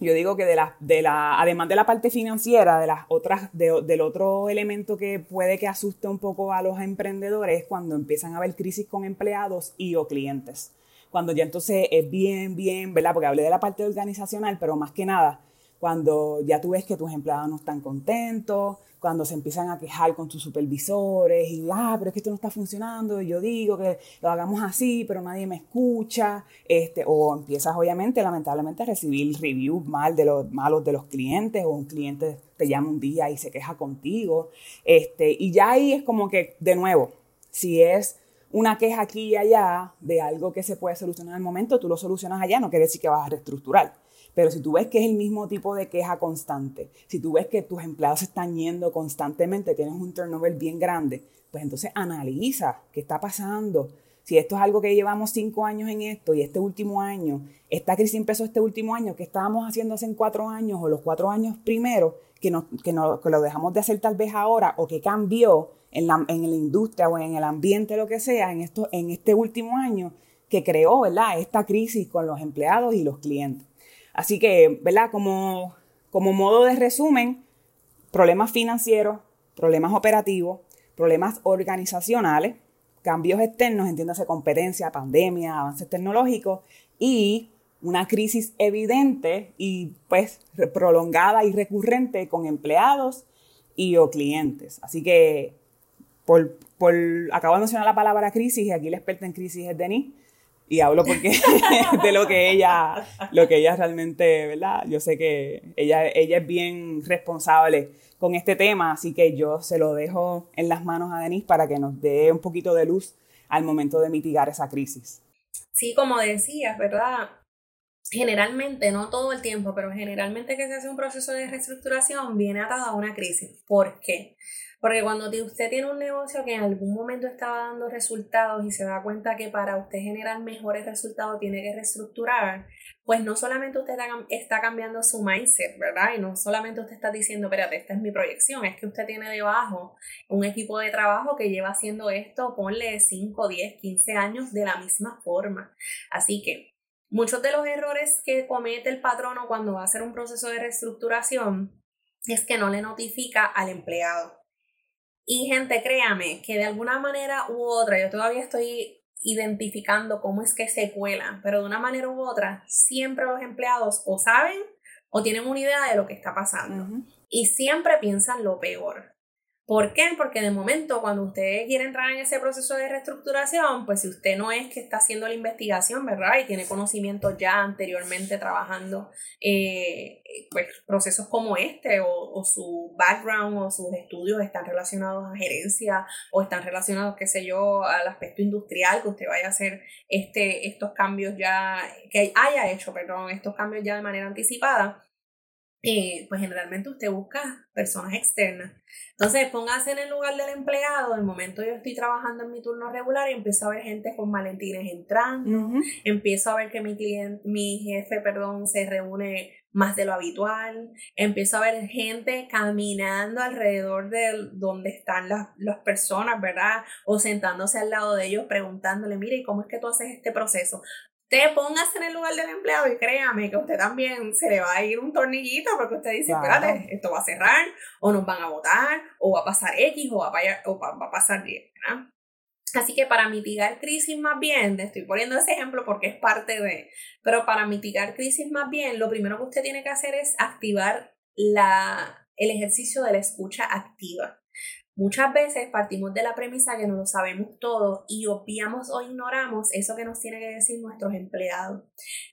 yo digo que de la, de la, además de la parte financiera, de las otras, del otro elemento que puede que asuste un poco a los emprendedores es cuando empiezan a haber crisis con empleados y o clientes. Cuando ya entonces es bien, bien, ¿verdad? Porque hablé de la parte organizacional, pero más que nada, cuando ya tú ves que tus empleados no están contentos, cuando se empiezan a quejar con tus supervisores y, ah, pero es que esto no está funcionando, y yo digo que lo hagamos así, pero nadie me escucha, este, o empiezas obviamente, lamentablemente, a recibir reviews mal de los, malos de los clientes, o un cliente te llama un día y se queja contigo, este, y ya ahí es como que, de nuevo, si es una queja aquí y allá de algo que se puede solucionar al momento, tú lo solucionas allá, no quiere decir que vas a reestructurar. Pero si tú ves que es el mismo tipo de queja constante, si tú ves que tus empleados están yendo constantemente, tienes un turnover bien grande, pues entonces analiza qué está pasando. Si esto es algo que llevamos cinco años en esto y este último año, esta crisis empezó este último año, ¿qué estábamos haciendo hace cuatro años o los cuatro años primero que, no, que, que lo dejamos de hacer tal vez ahora o que cambió en la, en la industria o en el ambiente, lo que sea, en, esto, en este último año que creó ¿verdad? esta crisis con los empleados y los clientes? Así que, ¿verdad? Como, como modo de resumen, problemas financieros, problemas operativos, problemas organizacionales, cambios externos, entiéndase competencia, pandemia, avances tecnológicos y una crisis evidente y pues prolongada y recurrente con empleados y o clientes. Así que por, por acabo de mencionar la palabra crisis y aquí la experta en crisis es Denis y hablo porque de lo que ella, lo que ella realmente, ¿verdad? Yo sé que ella, ella es bien responsable con este tema, así que yo se lo dejo en las manos a Denise para que nos dé un poquito de luz al momento de mitigar esa crisis. Sí, como decías, ¿verdad? Generalmente, no todo el tiempo, pero generalmente que se hace un proceso de reestructuración viene atado a una crisis. ¿Por qué? Porque cuando usted tiene un negocio que en algún momento estaba dando resultados y se da cuenta que para usted generar mejores resultados tiene que reestructurar, pues no solamente usted está cambiando su mindset, ¿verdad? Y no solamente usted está diciendo, espérate, esta es mi proyección, es que usted tiene debajo un equipo de trabajo que lleva haciendo esto, ponle 5, 10, 15 años de la misma forma. Así que muchos de los errores que comete el patrono cuando va a hacer un proceso de reestructuración es que no le notifica al empleado. Y gente, créame que de alguna manera u otra, yo todavía estoy identificando cómo es que se cuelan, pero de una manera u otra, siempre los empleados o saben o tienen una idea de lo que está pasando. Y siempre piensan lo peor. ¿Por qué? Porque de momento cuando usted quiere entrar en ese proceso de reestructuración, pues si usted no es que está haciendo la investigación, ¿verdad? Y tiene conocimiento ya anteriormente trabajando, eh, pues procesos como este, o, su background o sus estudios están relacionados a gerencia o están relacionados, qué sé yo, al aspecto industrial, que usted vaya a hacer este, estos cambios ya, que haya hecho, perdón, estos cambios ya de manera anticipada eh, pues generalmente usted busca personas externas. Entonces, póngase en el lugar del empleado. el momento yo estoy trabajando en mi turno regular y empiezo a ver gente con malentines entrando. Empiezo a ver que mi cliente, mi jefe, perdón, se reúne más de lo habitual. Empiezo a ver gente caminando alrededor de donde están las, las personas, ¿verdad? O sentándose al lado de ellos preguntándole, mire, ¿y cómo es que tú haces este proceso? Usted póngase en el lugar del empleado y créame que a usted también se le va a ir un tornillito porque usted dice, espérate, esto va a cerrar, o nos van a votar, o va a pasar X, o va a, o va, a pasar Y. Así que para mitigar crisis más bien, te estoy poniendo ese ejemplo porque es parte de, pero para mitigar crisis más bien, lo primero que usted tiene que hacer es activar la, el ejercicio de la escucha activa. Muchas veces partimos de la premisa que no lo sabemos todo y obviamos o ignoramos eso que nos tiene que decir nuestros empleados.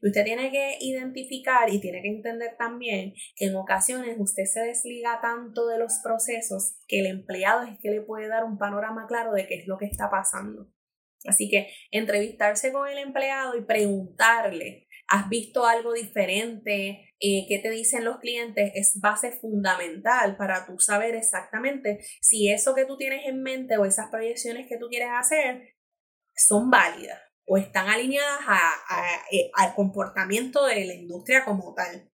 Y usted tiene que identificar y tiene que entender también que en ocasiones usted se desliga tanto de los procesos que el empleado es que le puede dar un panorama claro de qué es lo que está pasando. Así que entrevistarse con el empleado y preguntarle has visto algo diferente, eh, qué te dicen los clientes, es base fundamental para tú saber exactamente si eso que tú tienes en mente o esas proyecciones que tú quieres hacer son válidas o están alineadas eh, al comportamiento de la industria como tal.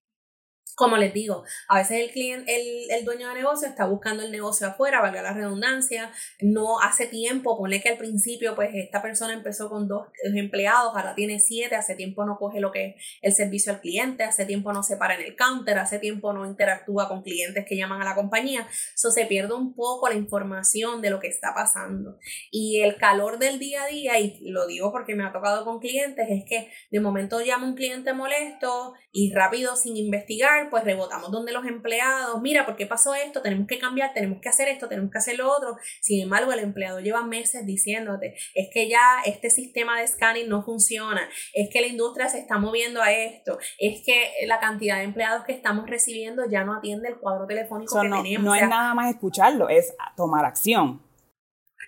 Como les digo, a veces el cliente, el, el, dueño de negocio está buscando el negocio afuera, valga la redundancia, no hace tiempo, pone que al principio pues esta persona empezó con dos empleados, ahora tiene siete, hace tiempo no coge lo que es el servicio al cliente, hace tiempo no se para en el counter, hace tiempo no interactúa con clientes que llaman a la compañía, eso se pierde un poco la información de lo que está pasando. Y el calor del día a día, y lo digo porque me ha tocado con clientes, es que de momento llama un cliente molesto y rápido sin investigar, pues rebotamos donde los empleados, mira, ¿por qué pasó esto? Tenemos que cambiar, tenemos que hacer esto, tenemos que hacer lo otro. Sin embargo, el empleado lleva meses diciéndote, es que ya este sistema de scanning no funciona, es que la industria se está moviendo a esto, es que la cantidad de empleados que estamos recibiendo ya no atiende el cuadro telefónico que tenemos. No es nada más escucharlo, es tomar acción.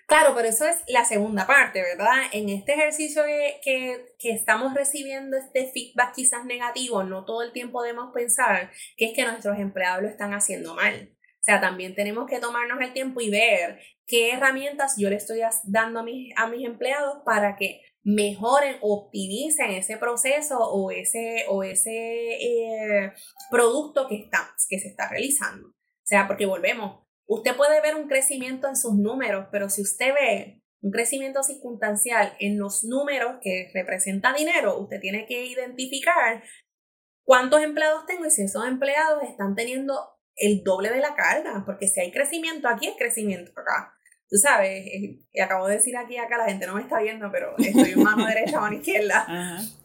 Claro, pero eso es la segunda parte, ¿verdad? En este ejercicio que, estamos recibiendo este feedback quizás negativo, no todo el tiempo debemos pensar que es que nuestros empleados lo están haciendo mal. O sea, también tenemos que tomarnos el tiempo y ver qué herramientas yo le estoy dando a mis, a mis empleados para que mejoren, optimicen ese proceso o ese, o ese eh, producto que, está, que se está realizando. O sea, porque volvemos, Usted puede ver un crecimiento en sus números, pero si usted ve un crecimiento circunstancial en los números que representa dinero, usted tiene que identificar cuántos empleados tengo y si esos empleados están teniendo el doble de la carga, porque si hay crecimiento aquí, hay crecimiento acá tú sabes, y eh, acabo de decir aquí, acá la gente no me está viendo, pero estoy en mano derecha o mano izquierda.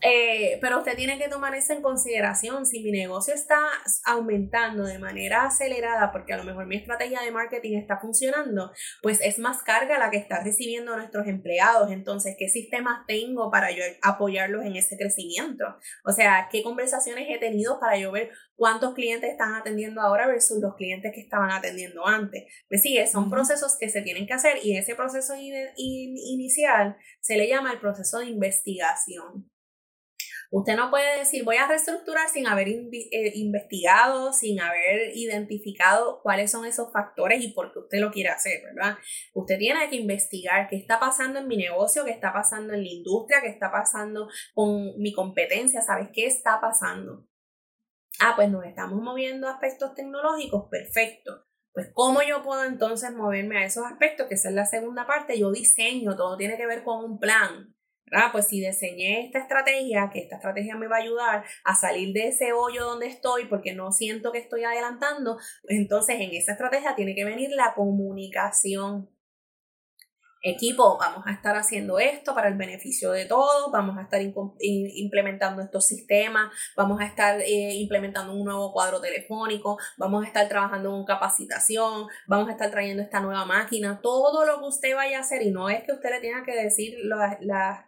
Eh, pero usted tiene que tomar eso en consideración. Si mi negocio está aumentando de manera acelerada, porque a lo mejor mi estrategia de marketing está funcionando, pues es más carga la que está recibiendo nuestros empleados. Entonces, ¿qué sistemas tengo para yo apoyarlos en ese crecimiento? O sea, ¿qué conversaciones he tenido para yo ver cuántos clientes están atendiendo ahora versus los clientes que estaban atendiendo antes? Me sigue, son procesos que se tienen que hacer y ese proceso inicial se le llama el proceso de investigación. Usted no puede decir voy a reestructurar sin haber eh, investigado, sin haber identificado cuáles son esos factores y por qué usted lo quiere hacer, ¿verdad? Usted tiene que investigar qué está pasando en mi negocio, qué está pasando en la industria, qué está pasando con mi competencia, ¿sabes qué está pasando? Ah, pues nos estamos moviendo aspectos tecnológicos, perfecto. Pues cómo yo puedo entonces moverme a esos aspectos, que esa es la segunda parte, yo diseño, todo tiene que ver con un plan. ¿verdad? Pues si diseñé esta estrategia, que esta estrategia me va a ayudar a salir de ese hoyo donde estoy porque no siento que estoy adelantando, pues entonces en esa estrategia tiene que venir la comunicación equipo, vamos a estar haciendo esto para el beneficio de todos, vamos a estar implementando estos sistemas, vamos a estar eh, implementando un nuevo cuadro telefónico, vamos a estar trabajando en capacitación, vamos a estar trayendo esta nueva máquina, todo lo que usted vaya a hacer y no es que usted le tenga que decir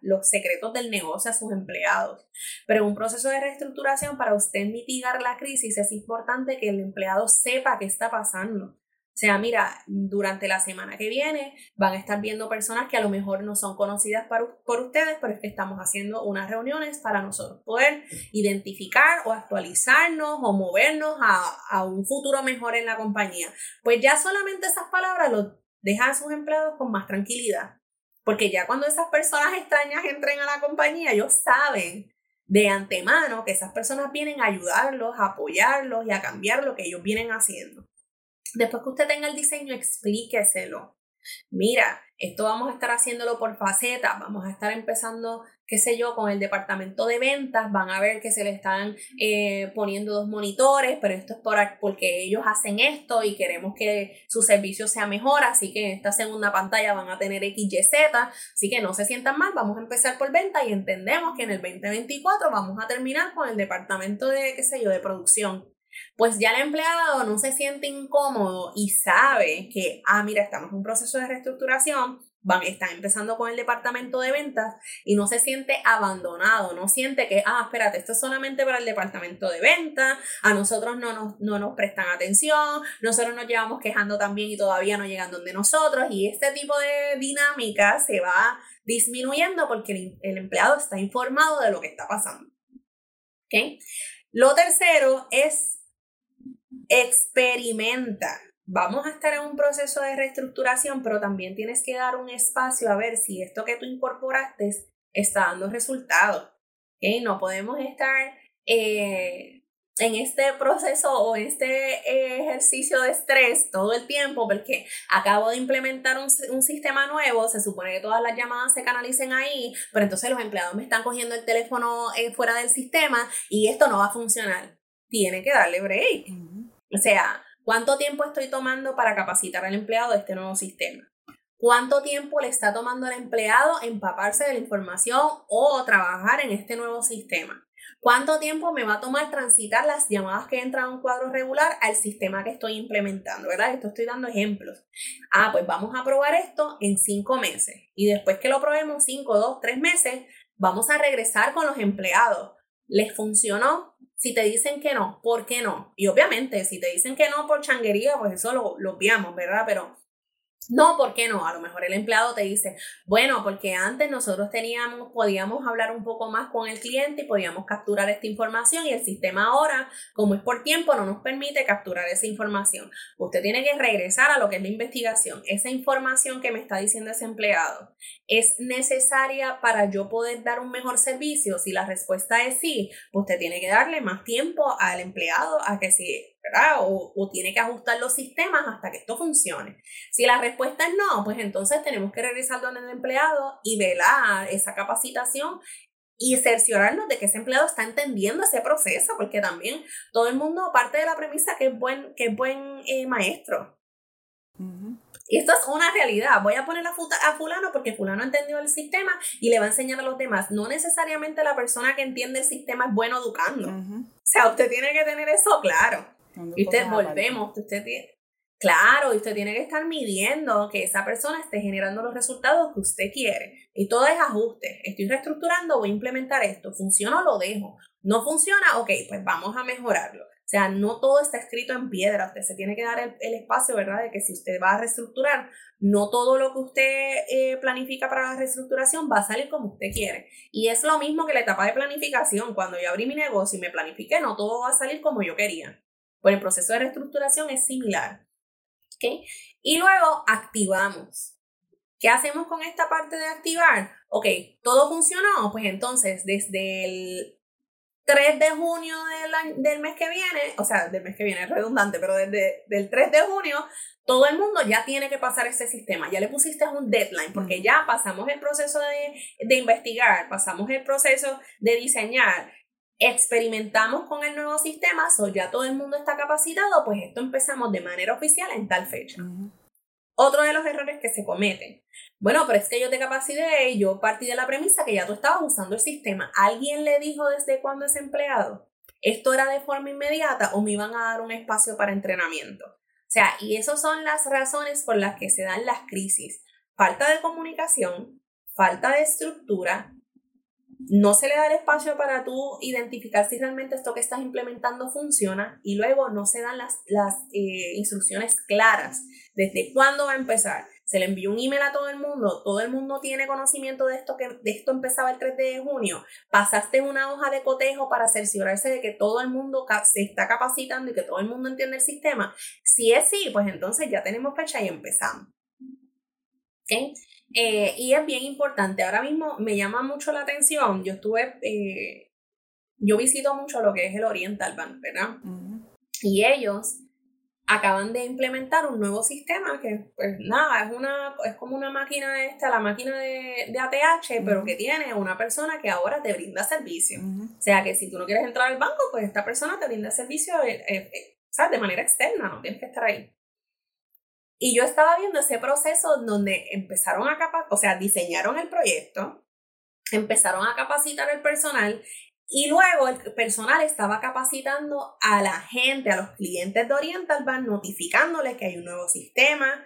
los secretos del negocio a sus empleados, pero un proceso de reestructuración para usted mitigar la crisis es importante que el empleado sepa qué está pasando o sea, mira, durante la semana que viene van a estar viendo personas que a lo mejor no son conocidas por, ustedes, pero es que estamos haciendo unas reuniones para nosotros poder identificar o actualizarnos o movernos a, a un futuro mejor en la compañía. Pues ya solamente esas palabras lo dejan a sus empleados con más tranquilidad. Porque ya cuando esas personas extrañas entren a la compañía, ellos saben de antemano que esas personas vienen a ayudarlos, a apoyarlos y a cambiar lo que ellos vienen haciendo. Después que usted tenga el diseño, explíqueselo. Mira, esto vamos a estar haciéndolo por facetas, vamos a estar empezando qué sé yo, con el departamento de ventas, van a ver que se le están eh, poniendo dos monitores, pero esto es por, porque ellos hacen esto y queremos que su servicio sea mejor, así que en esta segunda pantalla van a tener XYZ, así que no se sientan mal, vamos a empezar por venta y entendemos que en el 2024 vamos a terminar con el departamento de, qué sé yo, de producción. Pues ya el empleado no se siente incómodo y sabe que, ah, mira, estamos en un proceso de reestructuración, van, están empezando con el departamento de ventas y no se siente abandonado, no siente que, ah, espérate, esto es solamente para el departamento de ventas, a nosotros no nos, no nos prestan atención, nosotros nos llevamos quejando también y todavía no llegan donde nosotros y este tipo de dinámica se va disminuyendo porque el, empleado está informado de lo que está pasando. Lo tercero es experimenta vamos a estar en un proceso de reestructuración, pero también tienes que dar un espacio a ver si esto que tú incorporaste está dando resultados. No podemos estar eh, en este proceso o este ejercicio de estrés todo el tiempo porque acabo de implementar un, sistema nuevo, se supone que todas las llamadas se canalicen ahí, pero entonces los empleados me están cogiendo el teléfono eh, fuera del sistema y esto no va a funcionar. Tiene que darle break. O sea, ¿Cuánto tiempo estoy tomando para capacitar al empleado de este nuevo sistema? ¿Cuánto tiempo le está tomando al empleado empaparse de la información o trabajar en este nuevo sistema? ¿Cuánto tiempo me va a tomar transitar las llamadas que entran a un cuadro regular al sistema que estoy implementando? ¿Verdad? Esto estoy dando ejemplos. Ah, pues vamos a probar esto en cinco meses. Y después que lo probemos cinco, dos, tres meses, vamos a regresar con los empleados. ¿Les funcionó? Si te dicen que no, ¿por qué no? Y obviamente, si te dicen que no por changuería, pues eso lo, lo obviamos, ¿verdad? Pero no, ¿por qué no? A lo mejor el empleado te dice, bueno, porque antes nosotros teníamos, podíamos hablar un poco más con el cliente y podíamos capturar esta información y el sistema ahora, como es por tiempo, no nos permite capturar esa información. Usted tiene que regresar a lo que es la investigación. Esa información que me está diciendo ese empleado es necesaria para yo poder dar un mejor servicio. Si la respuesta es sí, usted tiene que darle más tiempo al empleado a que si ¿verdad? O, tiene que ajustar los sistemas hasta que esto funcione. Si la respuesta es no, pues entonces tenemos que regresar donde el empleado y velar esa capacitación y cerciorarnos de que ese empleado está entendiendo ese proceso, porque también todo el mundo parte de la premisa que es buen, que es buen eh, maestro. Y esto es una realidad. Voy a poner a, a, fulano porque fulano entendió el sistema y le va a enseñar a los demás. No necesariamente la persona que entiende el sistema es bueno educando. O sea, usted tiene que tener eso claro. Y usted volvemos, usted tiene, claro, y usted tiene que estar midiendo que esa persona esté generando los resultados que usted quiere. Y todo es ajuste. Estoy reestructurando, voy a implementar esto. ¿Funciona o lo dejo? ¿No funciona? Ok, pues vamos a mejorarlo. O sea, no todo está escrito en piedra. Usted se tiene que dar el, espacio, ¿verdad? De que si usted va a reestructurar, no todo lo que usted eh, planifica para la reestructuración va a salir como usted quiere. Y es lo mismo que la etapa de planificación. Cuando yo abrí mi negocio y me planifiqué, no todo va a salir como yo quería. Pues el proceso de reestructuración es similar. ¿okay? Y luego activamos. ¿Qué hacemos con esta parte de activar? Ok, todo funcionó, pues entonces desde el 3 de junio del, mes que viene, o sea, del mes que viene es redundante, pero desde el 3 de junio, todo el mundo ya tiene que pasar ese sistema. Ya le pusiste un deadline, porque ya pasamos el proceso de, de investigar, pasamos el proceso de diseñar, experimentamos con el nuevo sistema, o ya todo el mundo está capacitado, pues esto empezamos de manera oficial en tal fecha. Otro de los errores que se cometen. Bueno, pero es que yo te capacité y yo partí de la premisa que ya tú estabas usando el sistema. ¿Alguien le dijo desde cuándo es empleado? ¿Esto era de forma inmediata o me iban a dar un espacio para entrenamiento? O sea, y esas son las razones por las que se dan las crisis. Falta de comunicación, falta de estructura, no se le da el espacio para tú identificar si realmente esto que estás implementando funciona y luego no se dan las, las eh, instrucciones claras desde cuándo va a empezar. Se le envió un email a todo el mundo, todo el mundo tiene conocimiento de esto, que de esto empezaba el 3 de junio, pasaste una hoja de cotejo para cerciorarse de que todo el mundo se está capacitando y que todo el mundo entiende el sistema. Si es sí, pues entonces ya tenemos fecha y empezamos. ¿Okay? Eh, y es bien importante. Ahora mismo me llama mucho la atención. Yo estuve, eh, yo visito mucho lo que es el Oriental Bank, ¿verdad? Y ellos acaban de implementar un nuevo sistema que, pues nada, es, una, es como una máquina esta, la máquina de, de ATH, pero que tiene una persona que ahora te brinda servicio. O sea que si tú no quieres entrar al banco, pues esta persona te brinda servicio eh, eh, ¿sabes? de manera externa, no tienes que estar ahí. Y yo estaba viendo ese proceso donde empezaron a capacitar, o sea, diseñaron el proyecto, empezaron a capacitar el personal y luego el personal estaba capacitando a la gente, a los clientes de Oriental Bank, notificándoles que hay un nuevo sistema,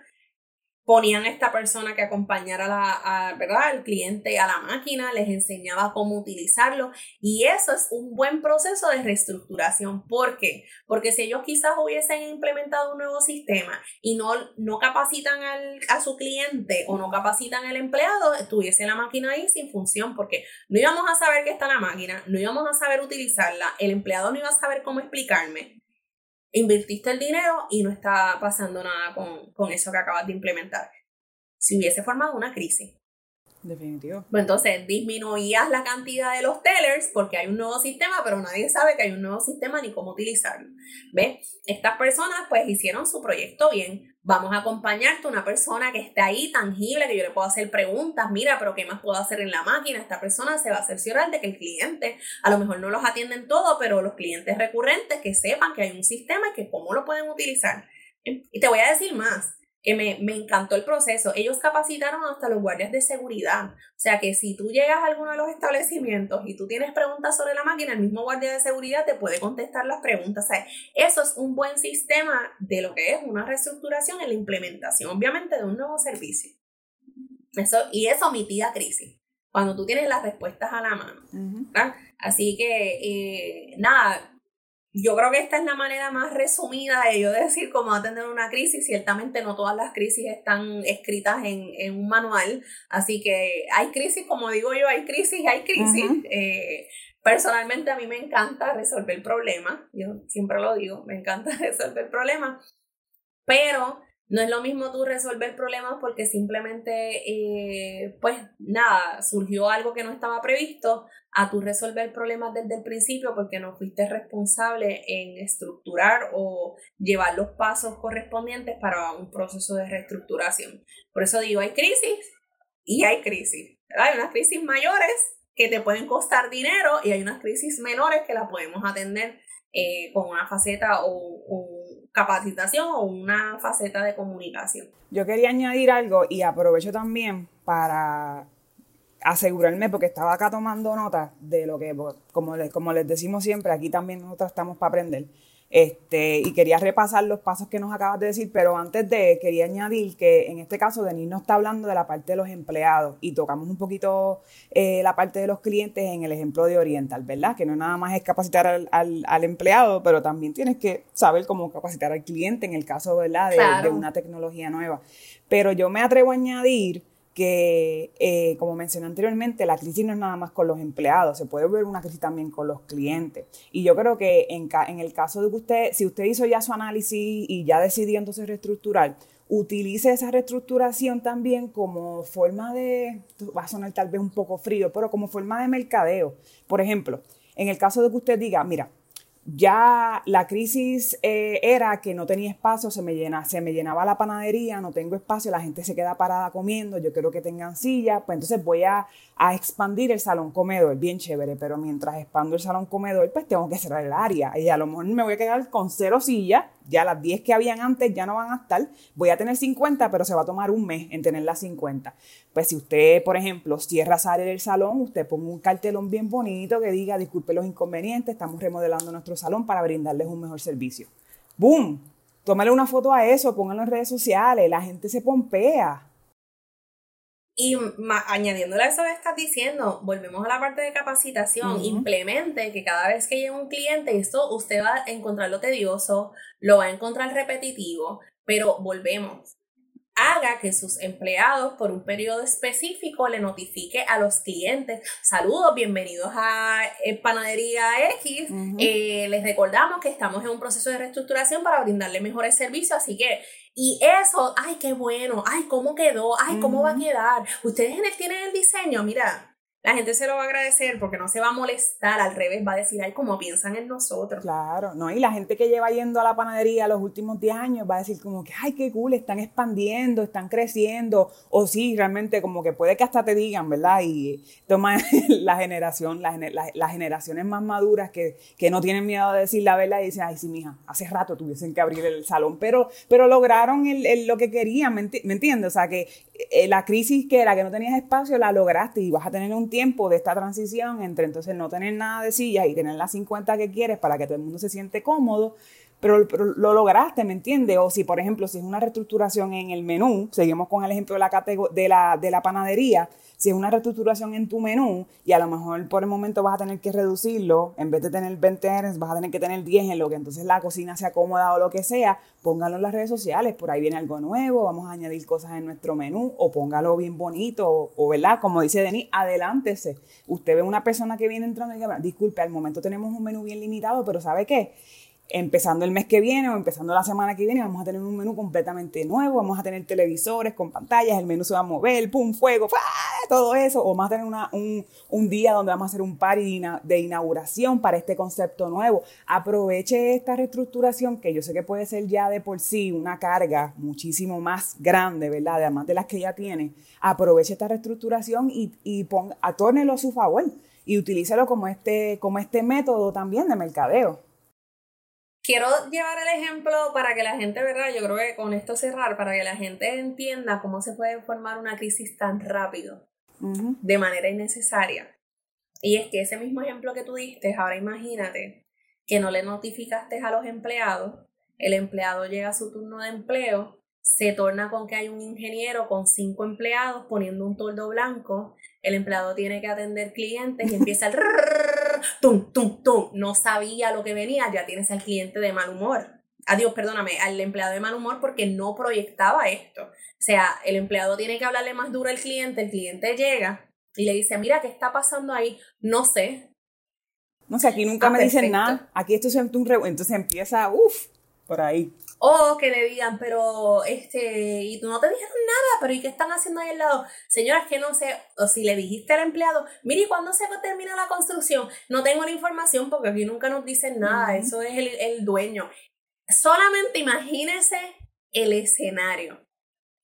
ponían a esta persona que acompañara la, ¿verdad? al cliente a la máquina, les enseñaba cómo utilizarlo y eso es un buen proceso de reestructuración. ¿Por qué? Porque si ellos quizás hubiesen implementado un nuevo sistema y no, no capacitan al, a su cliente o no capacitan al empleado, estuviese la máquina ahí sin función porque no íbamos a saber qué está la máquina, no íbamos a saber utilizarla, el empleado no iba a saber cómo explicarme invertiste el dinero y no está pasando nada con, con eso que acabas de implementar. Si hubiese formado una crisis. Definitivo. Pues entonces disminuías la cantidad de los tellers porque hay un nuevo sistema, pero nadie sabe que hay un nuevo sistema ni cómo utilizarlo. ¿Ves? Estas personas pues hicieron su proyecto bien. Vamos a acompañarte una persona que esté ahí tangible, que yo le puedo hacer preguntas, mira, pero ¿qué más puedo hacer en la máquina? Esta persona se va a cerciorar de que el cliente, a lo mejor no los atienden todo, pero los clientes recurrentes que sepan que hay un sistema y que cómo lo pueden utilizar. Y te voy a decir más que me, me, encantó el proceso. Ellos capacitaron hasta los guardias de seguridad. O sea que si tú llegas a alguno de los establecimientos y tú tienes preguntas sobre la máquina, el mismo guardia de seguridad te puede contestar las preguntas. O sea, eso es un buen sistema de lo que es una reestructuración en la implementación, obviamente, de un nuevo servicio. Eso, y eso mitiga crisis. Cuando tú tienes las respuestas a la mano. Así que, eh, nada, yo creo que esta es la manera más resumida de yo decir cómo atender una crisis. Ciertamente no todas las crisis están escritas en, un manual, así que hay crisis, como digo yo, hay crisis y hay crisis. Eh, personalmente a mí me encanta resolver problemas, yo siempre lo digo, me encanta resolver problemas, pero no es lo mismo tú resolver problemas porque simplemente, eh, pues nada, surgió algo que no estaba previsto, a tú resolver problemas desde el principio porque no fuiste responsable en estructurar o llevar los pasos correspondientes para un proceso de reestructuración. Por eso digo, hay crisis y hay crisis. Hay unas crisis mayores que te pueden costar dinero y hay unas crisis menores que las podemos atender eh, con una faceta o, o capacitación o una faceta de comunicación. Yo quería añadir algo y aprovecho también para asegurarme, porque estaba acá tomando nota de lo que, como les, como les decimos siempre, aquí también nosotros estamos para aprender. Este, y quería repasar los pasos que nos acabas de decir, pero antes de, quería añadir que en este caso Denis nos está hablando de la parte de los empleados y tocamos un poquito eh, la parte de los clientes en el ejemplo de Oriental, ¿verdad? Que no nada más es capacitar al, al, empleado, pero también tienes que saber cómo capacitar al cliente en el caso, ¿verdad? De, de una tecnología nueva. Pero yo me atrevo a añadir que, eh, como mencioné anteriormente, la crisis no es nada más con los empleados, se puede ver una crisis también con los clientes. Y yo creo que en, el caso de que usted, si usted hizo ya su análisis y ya decidió entonces reestructurar, utilice esa reestructuración también como forma de, va a sonar tal vez un poco frío, pero como forma de mercadeo. Por ejemplo, en el caso de que usted diga, mira, ya la crisis eh, era que no tenía espacio, se me, llena, se me llenaba la panadería, no tengo espacio, la gente se queda parada comiendo, yo quiero que tengan silla, pues entonces voy a, a, expandir el salón comedor, bien chévere, pero mientras expando el salón comedor, pues tengo que cerrar el área y a lo mejor me voy a quedar con cero sillas ya las 10 que habían antes ya no van a estar, voy a tener 50, pero se va a tomar un mes en tener las 50. Pues si usted, por ejemplo, cierra área del salón, usted pone un cartelón bien bonito que diga, disculpe los inconvenientes, estamos remodelando nuestro salón para brindarles un mejor servicio. ¡Boom! Tómale una foto a eso, póngalo en redes sociales, la gente se pompea. Y añadiéndole a eso que estás diciendo, volvemos a la parte de capacitación. Implemente que cada vez que llegue un cliente, esto usted va a encontrarlo tedioso, lo va a encontrar repetitivo, pero volvemos. Haga que sus empleados por un periodo específico le notifique a los clientes, saludos, bienvenidos a eh, Panadería X, eh, les recordamos que estamos en un proceso de reestructuración para brindarle mejores servicios, así que, y eso, ay, qué bueno, ay, cómo quedó, ay, cómo va a quedar, ustedes tienen el diseño, mira, la gente se lo va a agradecer porque no se va a molestar, al revés, va a decir, ay, como piensan en nosotros. Claro, no, y la gente que lleva yendo a la panadería los últimos 10 años va a decir como que, ay, qué cool, están expandiendo, están creciendo, o sí, realmente como que puede que hasta te digan, ¿verdad? Y toma la generación, las generaciones más maduras que, que no tienen miedo de decir la verdad y dicen, ay, sí, mija, hace rato tuviesen que abrir el salón, pero, pero lograron el, lo que querían, ¿me, entiendes? O sea, que la crisis que era que no tenías espacio, la lograste y vas a tener un tiempo de esta transición entre entonces no tener nada de silla y tener las 50 que quieres para que todo el mundo se siente cómodo, pero, lo lograste, ¿me entiendes? O si, por ejemplo, si es una reestructuración en el menú, seguimos con el ejemplo de la, de la, de la panadería, si es una reestructuración en tu menú y a lo mejor por el momento vas a tener que reducirlo, en vez de tener 20 items vas a tener que tener 10 en lo que entonces la cocina se acomoda o lo que sea, póngalo en las redes sociales, por ahí viene algo nuevo, vamos a añadir cosas en nuestro menú o póngalo bien bonito o, ¿verdad? Como dice Denis, adelántese. Usted ve una persona que viene entrando y dice, disculpe, al momento tenemos un menú bien limitado, pero ¿sabe qué? Empezando el mes que viene o empezando la semana que viene, vamos a tener un menú completamente nuevo, vamos a tener televisores con pantallas, el menú se va a mover, pum, fuego, todo eso, o vamos a tener una, un, un, día donde vamos a hacer un party de inauguración para este concepto nuevo. Aproveche esta reestructuración, que yo sé que puede ser ya de por sí una carga muchísimo más grande, ¿verdad? Además de las que ya tiene. Aproveche esta reestructuración y, y ponga, atórnelo a su favor y utilícelo como este, como este método también de mercadeo. Quiero llevar el ejemplo para que la gente, ¿verdad? Yo creo que con esto cerrar, para que la gente entienda cómo se puede formar una crisis tan rápido, de manera innecesaria. Y es que ese mismo ejemplo que tú diste, ahora imagínate que no le notificaste a los empleados, el empleado llega a su turno de empleo, se torna con que hay un ingeniero con cinco empleados poniendo un toldo blanco, el empleado tiene que atender clientes y empieza el tum, tum, tum, no sabía lo que venía, ya tienes al cliente de mal humor. Adiós, perdóname, al empleado de mal humor porque no proyectaba esto. O sea, el empleado tiene que hablarle más duro al cliente, el cliente llega y le dice, mira, ¿qué está pasando ahí? No sé. No sé, aquí nunca ah, me dicen nada. Aquí esto es un entonces empieza, uff, por ahí. O que le digan, pero, este, y tú no te dijeron nada, pero ¿y qué están haciendo ahí al lado? Señoras, que no sé, o si le dijiste al empleado, mire, ¿y cuándo se termina la construcción? No tengo la información porque aquí nunca nos dicen nada, eso es el, el dueño. Solamente imagínese el escenario.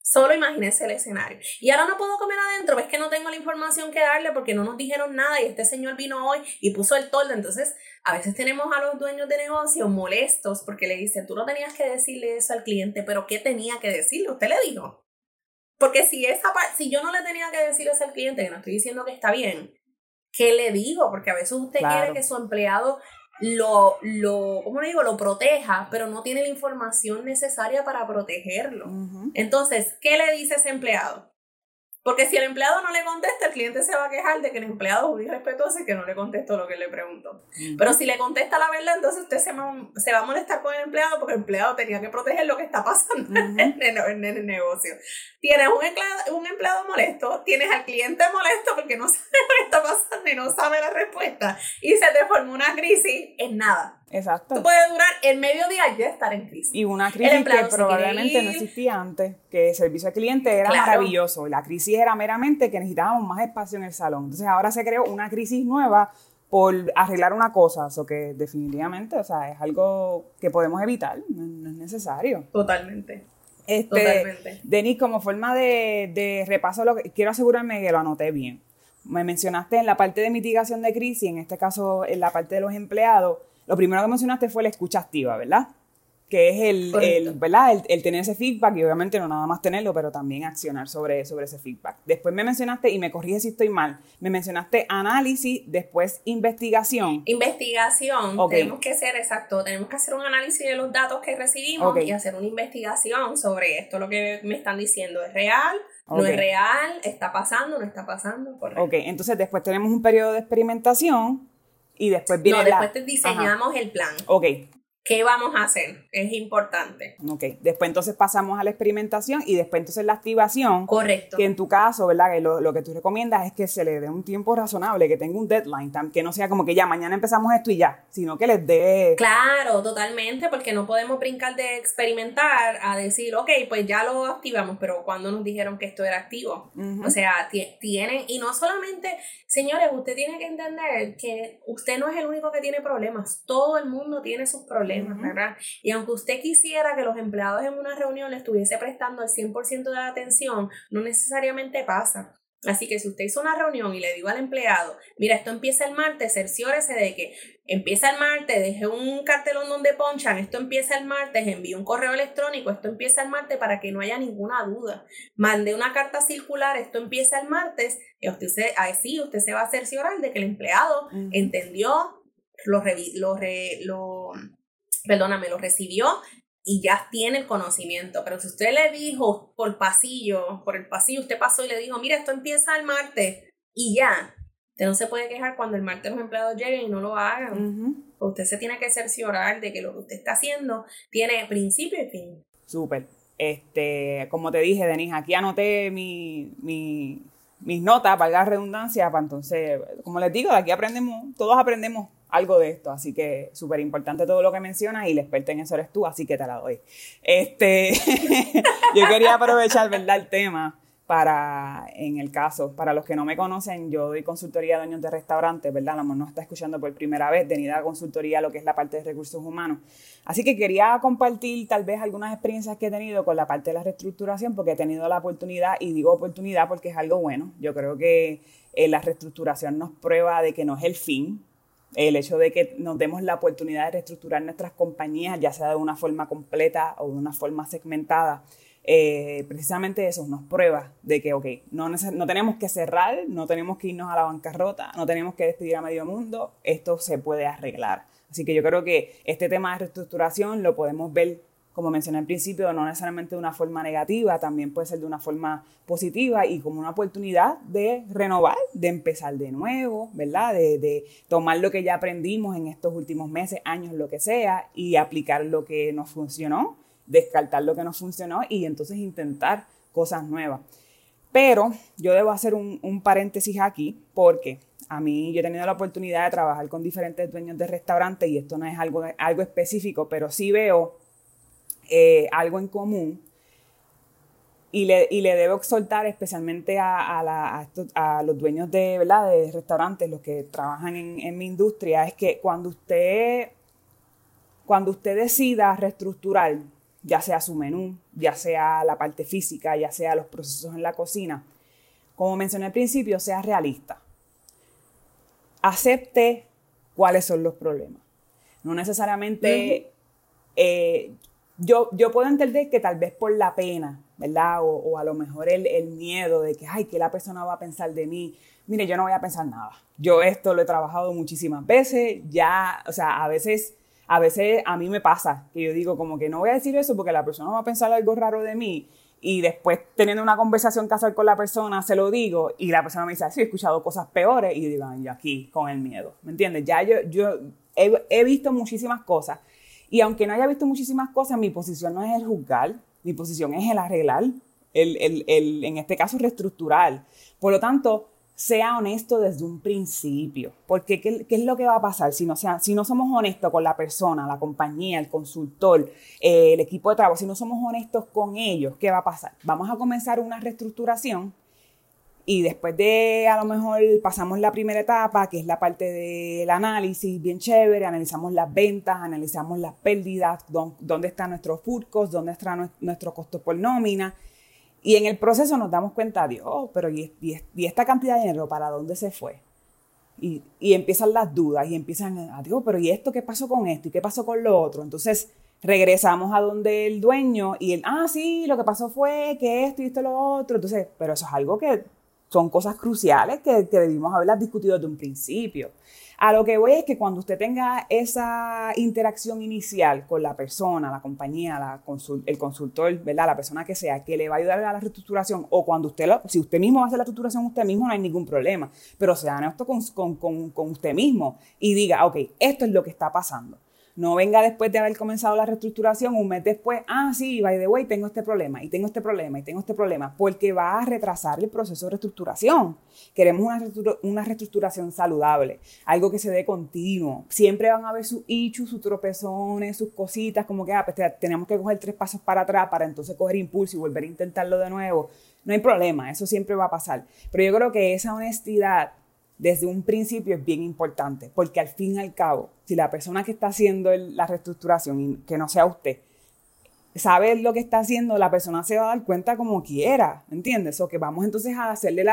Solo imagínese el escenario. Y ahora no puedo comer adentro, ves que no tengo la información que darle porque no nos dijeron nada y este señor vino hoy y puso el toldo. Entonces, a veces tenemos a los dueños de negocio molestos porque le dicen, tú no tenías que decirle eso al cliente, pero ¿qué tenía que decirle? Usted le dijo. Porque si, esa si yo no le tenía que decir eso al cliente, que no estoy diciendo que está bien, ¿qué le digo? Porque a veces usted quiere que su empleado lo, lo, ¿cómo le digo? Lo proteja, pero no tiene la información necesaria para protegerlo. Entonces, ¿qué le dice ese empleado? Porque si el empleado no le contesta, el cliente se va a quejar de que el empleado es un irrespetuoso y que no le contestó lo que le preguntó. Pero si le contesta la verdad, entonces usted se, va a molestar con el empleado porque el empleado tenía que proteger lo que está pasando en, el, negocio. Tienes un empleado, un empleado molesto, tienes al cliente molesto porque no sabe lo que está pasando y no sabe la respuesta y se te forma una crisis en nada. Exacto. Tú puedes durar el mediodía y ya estar en crisis. Y una crisis que probablemente no existía antes, que el servicio al cliente era maravilloso. La crisis era meramente que necesitábamos más espacio en el salón. Entonces ahora se creó una crisis nueva por arreglar una cosa, eso que definitivamente, o sea, es algo que podemos evitar, no, es necesario. Totalmente. Este, Totalmente. Denis, como forma de, de repaso, lo que, quiero asegurarme que lo anoté bien. Me mencionaste en la parte de mitigación de crisis, en este caso en la parte de los empleados, lo primero que mencionaste fue la escucha activa, ¿verdad? Que es el, el ¿verdad? El, tener ese feedback y obviamente no nada más tenerlo, pero también accionar sobre, sobre ese feedback. Después me mencionaste, y me corrige si estoy mal, me mencionaste análisis, después investigación. Investigación, tenemos que hacer, exacto, tenemos que hacer un análisis de los datos que recibimos y hacer una investigación sobre esto, lo que me están diciendo, ¿es real? ¿No es real? ¿Está pasando? ¿No está pasando? Correcto. Ok, entonces después tenemos un periodo de experimentación y después viene No, después te diseñamos el plan. Ok. ¿Qué vamos a hacer? Es importante. Ok, después entonces pasamos a la experimentación y después entonces la activación. Correcto. Que en tu caso, ¿verdad? Que lo, que tú recomiendas es que se le dé un tiempo razonable, que tenga un deadline, que no sea como que ya mañana empezamos esto y ya, sino que les dé... Claro, totalmente, porque no podemos brincar de experimentar a decir, ok, pues ya lo activamos, pero cuando nos dijeron que esto era activo. O sea, tienen, y no solamente, señores, usted tiene que entender que usted no es el único que tiene problemas, todo el mundo tiene sus problemas Y aunque usted quisiera que los empleados en una reunión le estuviese prestando el 100% de atención, no necesariamente pasa. Así que si usted hizo una reunión y le digo al empleado, mira, esto empieza el martes, cerciórese de que empieza el martes, deje un cartelón donde ponchan, esto empieza el martes, envíe un correo electrónico, esto empieza el martes para que no haya ninguna duda. Mande una carta circular, esto empieza el martes, y usted se, así usted se va a cerciorar de que el empleado entendió, lo, lo, lo perdóname, lo recibió y ya tiene el conocimiento. Pero si usted le dijo por pasillo, por el pasillo, usted pasó y le dijo, mira, esto empieza el martes y ya. Usted no se puede quejar cuando el martes los empleados lleguen y no lo hagan. Usted se tiene que cerciorar de que lo que usted está haciendo tiene principio y fin. Súper. Este, como te dije, Denise, aquí anoté mi, mi, mis notas, valga la redundancia, para entonces, como les digo, de aquí aprendemos, todos aprendemos algo de esto, así que súper importante todo lo que mencionas y la experta en eso eres tú, así que te la doy. Este, yo quería aprovechar, ¿verdad?, el tema para, en el caso, para los que no me conocen, yo doy consultoría a dueños de restaurantes, ¿verdad? La no está escuchando por primera vez, de a consultoría lo que es la parte de recursos humanos. Así que quería compartir tal vez algunas experiencias que he tenido con la parte de la reestructuración, porque he tenido la oportunidad, y digo oportunidad porque es algo bueno. Yo creo que eh, la reestructuración nos prueba de que no es el fin, el hecho de que nos demos la oportunidad de reestructurar nuestras compañías, ya sea de una forma completa o de una forma segmentada, eh, precisamente eso nos prueba de que, ok, no, no tenemos que cerrar, no tenemos que irnos a la bancarrota, no tenemos que despedir a medio mundo, esto se puede arreglar. Así que yo creo que este tema de reestructuración lo podemos ver como mencioné al principio, no necesariamente de una forma negativa, también puede ser de una forma positiva y como una oportunidad de renovar, de empezar de nuevo, ¿verdad? De, de, tomar lo que ya aprendimos en estos últimos meses, años, lo que sea, y aplicar lo que nos funcionó, descartar lo que no funcionó y entonces intentar cosas nuevas. Pero yo debo hacer un, un paréntesis aquí porque a mí yo he tenido la oportunidad de trabajar con diferentes dueños de restaurantes y esto no es algo, algo específico, pero sí veo eh, algo en común. Y le, y le debo exhortar especialmente a, a, los dueños de, ¿verdad? de restaurantes, los que trabajan en, en, mi industria, es que cuando usted, cuando usted decida reestructurar, ya sea su menú, ya sea la parte física, ya sea los procesos en la cocina, como mencioné al principio, sea realista. Acepte cuáles son los problemas. No necesariamente yo, yo puedo entender que tal vez por la pena, ¿verdad? O, a lo mejor el, el, miedo de que, ay, que la persona va a pensar de mí. Mire, yo no voy a pensar nada. Yo esto lo he trabajado muchísimas veces, ya, o sea, a veces, a veces a mí me pasa que yo digo como que no voy a decir eso porque la persona va a pensar algo raro de mí y después teniendo una conversación casual con la persona se lo digo y la persona me dice, sí, he escuchado cosas peores y digo, yo aquí con el miedo, ¿me entiendes? Ya yo, yo he, he visto muchísimas cosas y aunque no haya visto muchísimas cosas, mi posición no es el juzgar, mi posición es el arreglar, el, el, el, en este caso reestructurar. Por lo tanto, sea honesto desde un principio, porque ¿qué, qué es lo que va a pasar si no, sea, si no somos honestos con la persona, la compañía, el consultor, eh, el equipo de trabajo, si no somos honestos con ellos, ¿qué va a pasar? Vamos a comenzar una reestructuración y después de, a lo mejor, pasamos la primera etapa, que es la parte del análisis, bien chévere, analizamos las ventas, analizamos las pérdidas, dónde están nuestros furcos, dónde está nuestro costo por nómina. Y en el proceso nos damos cuenta, Dios, oh, pero ¿y, esta cantidad de dinero para dónde se fue? Y, y empiezan las dudas y empiezan, Dios, pero ¿y esto qué pasó con esto? ¿Y qué pasó con lo otro? Entonces regresamos a donde el dueño y él, ah, sí, lo que pasó fue que esto y esto y lo otro. Entonces, pero eso es algo que son cosas cruciales que, que debimos haberlas discutido desde un principio. A lo que voy es que cuando usted tenga esa interacción inicial con la persona, la compañía, el consultor, ¿verdad? La persona que sea, que le va a ayudar a la reestructuración, o cuando usted, lo, si usted mismo va a hacer la reestructuración usted mismo, no hay ningún problema. Pero sea honesto con, con, con, con usted mismo y diga, ok, esto es lo que está pasando. No venga después de haber comenzado la reestructuración, un mes después, ah, sí, by the way, tengo este problema, y tengo este problema, y tengo este problema, porque va a retrasar el proceso de reestructuración. Queremos una, reestructuración saludable, algo que se dé continuo. Siempre van a haber sus ichus, sus tropezones, sus cositas, como que, ah, pues tenemos que coger tres pasos para atrás para entonces coger impulso y volver a intentarlo de nuevo. No hay problema, eso siempre va a pasar. Pero yo creo que esa honestidad desde un principio es bien importante, porque al fin y al cabo, si la persona que está haciendo la reestructuración, que no sea usted, sabe lo que está haciendo, la persona se va a dar cuenta como quiera, ¿entiendes? O que vamos entonces a hacerle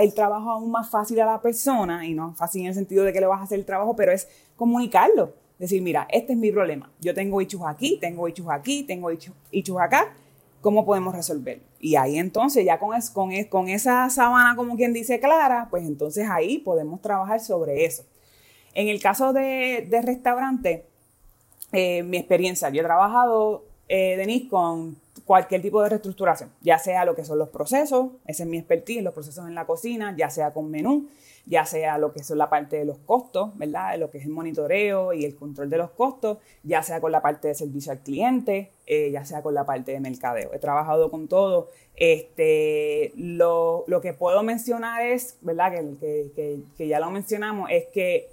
el trabajo aún más fácil a la persona, y no fácil en el sentido de que le vas a hacer el trabajo, pero es comunicarlo. Decir, mira, este es mi problema. Yo tengo hechos aquí, tengo hechos aquí, tengo hechos acá. ¿Cómo podemos resolverlo? Y ahí entonces, ya con, con, esa sábana, como quien dice, clara, pues entonces ahí podemos trabajar sobre eso. En el caso de, de restaurante, eh, mi experiencia, yo he trabajado, eh, Denise, con cualquier tipo de reestructuración, ya sea lo que son los procesos, ese es mi expertise, los procesos en la cocina, ya sea con menú, ya sea lo que es la parte de los costos, ¿verdad? Lo que es el monitoreo y el control de los costos, ya sea con la parte de servicio al cliente, eh, ya sea con la parte de mercadeo. He trabajado con todo. Este, lo, que puedo mencionar es, ¿verdad? Que, que, ya lo mencionamos, es que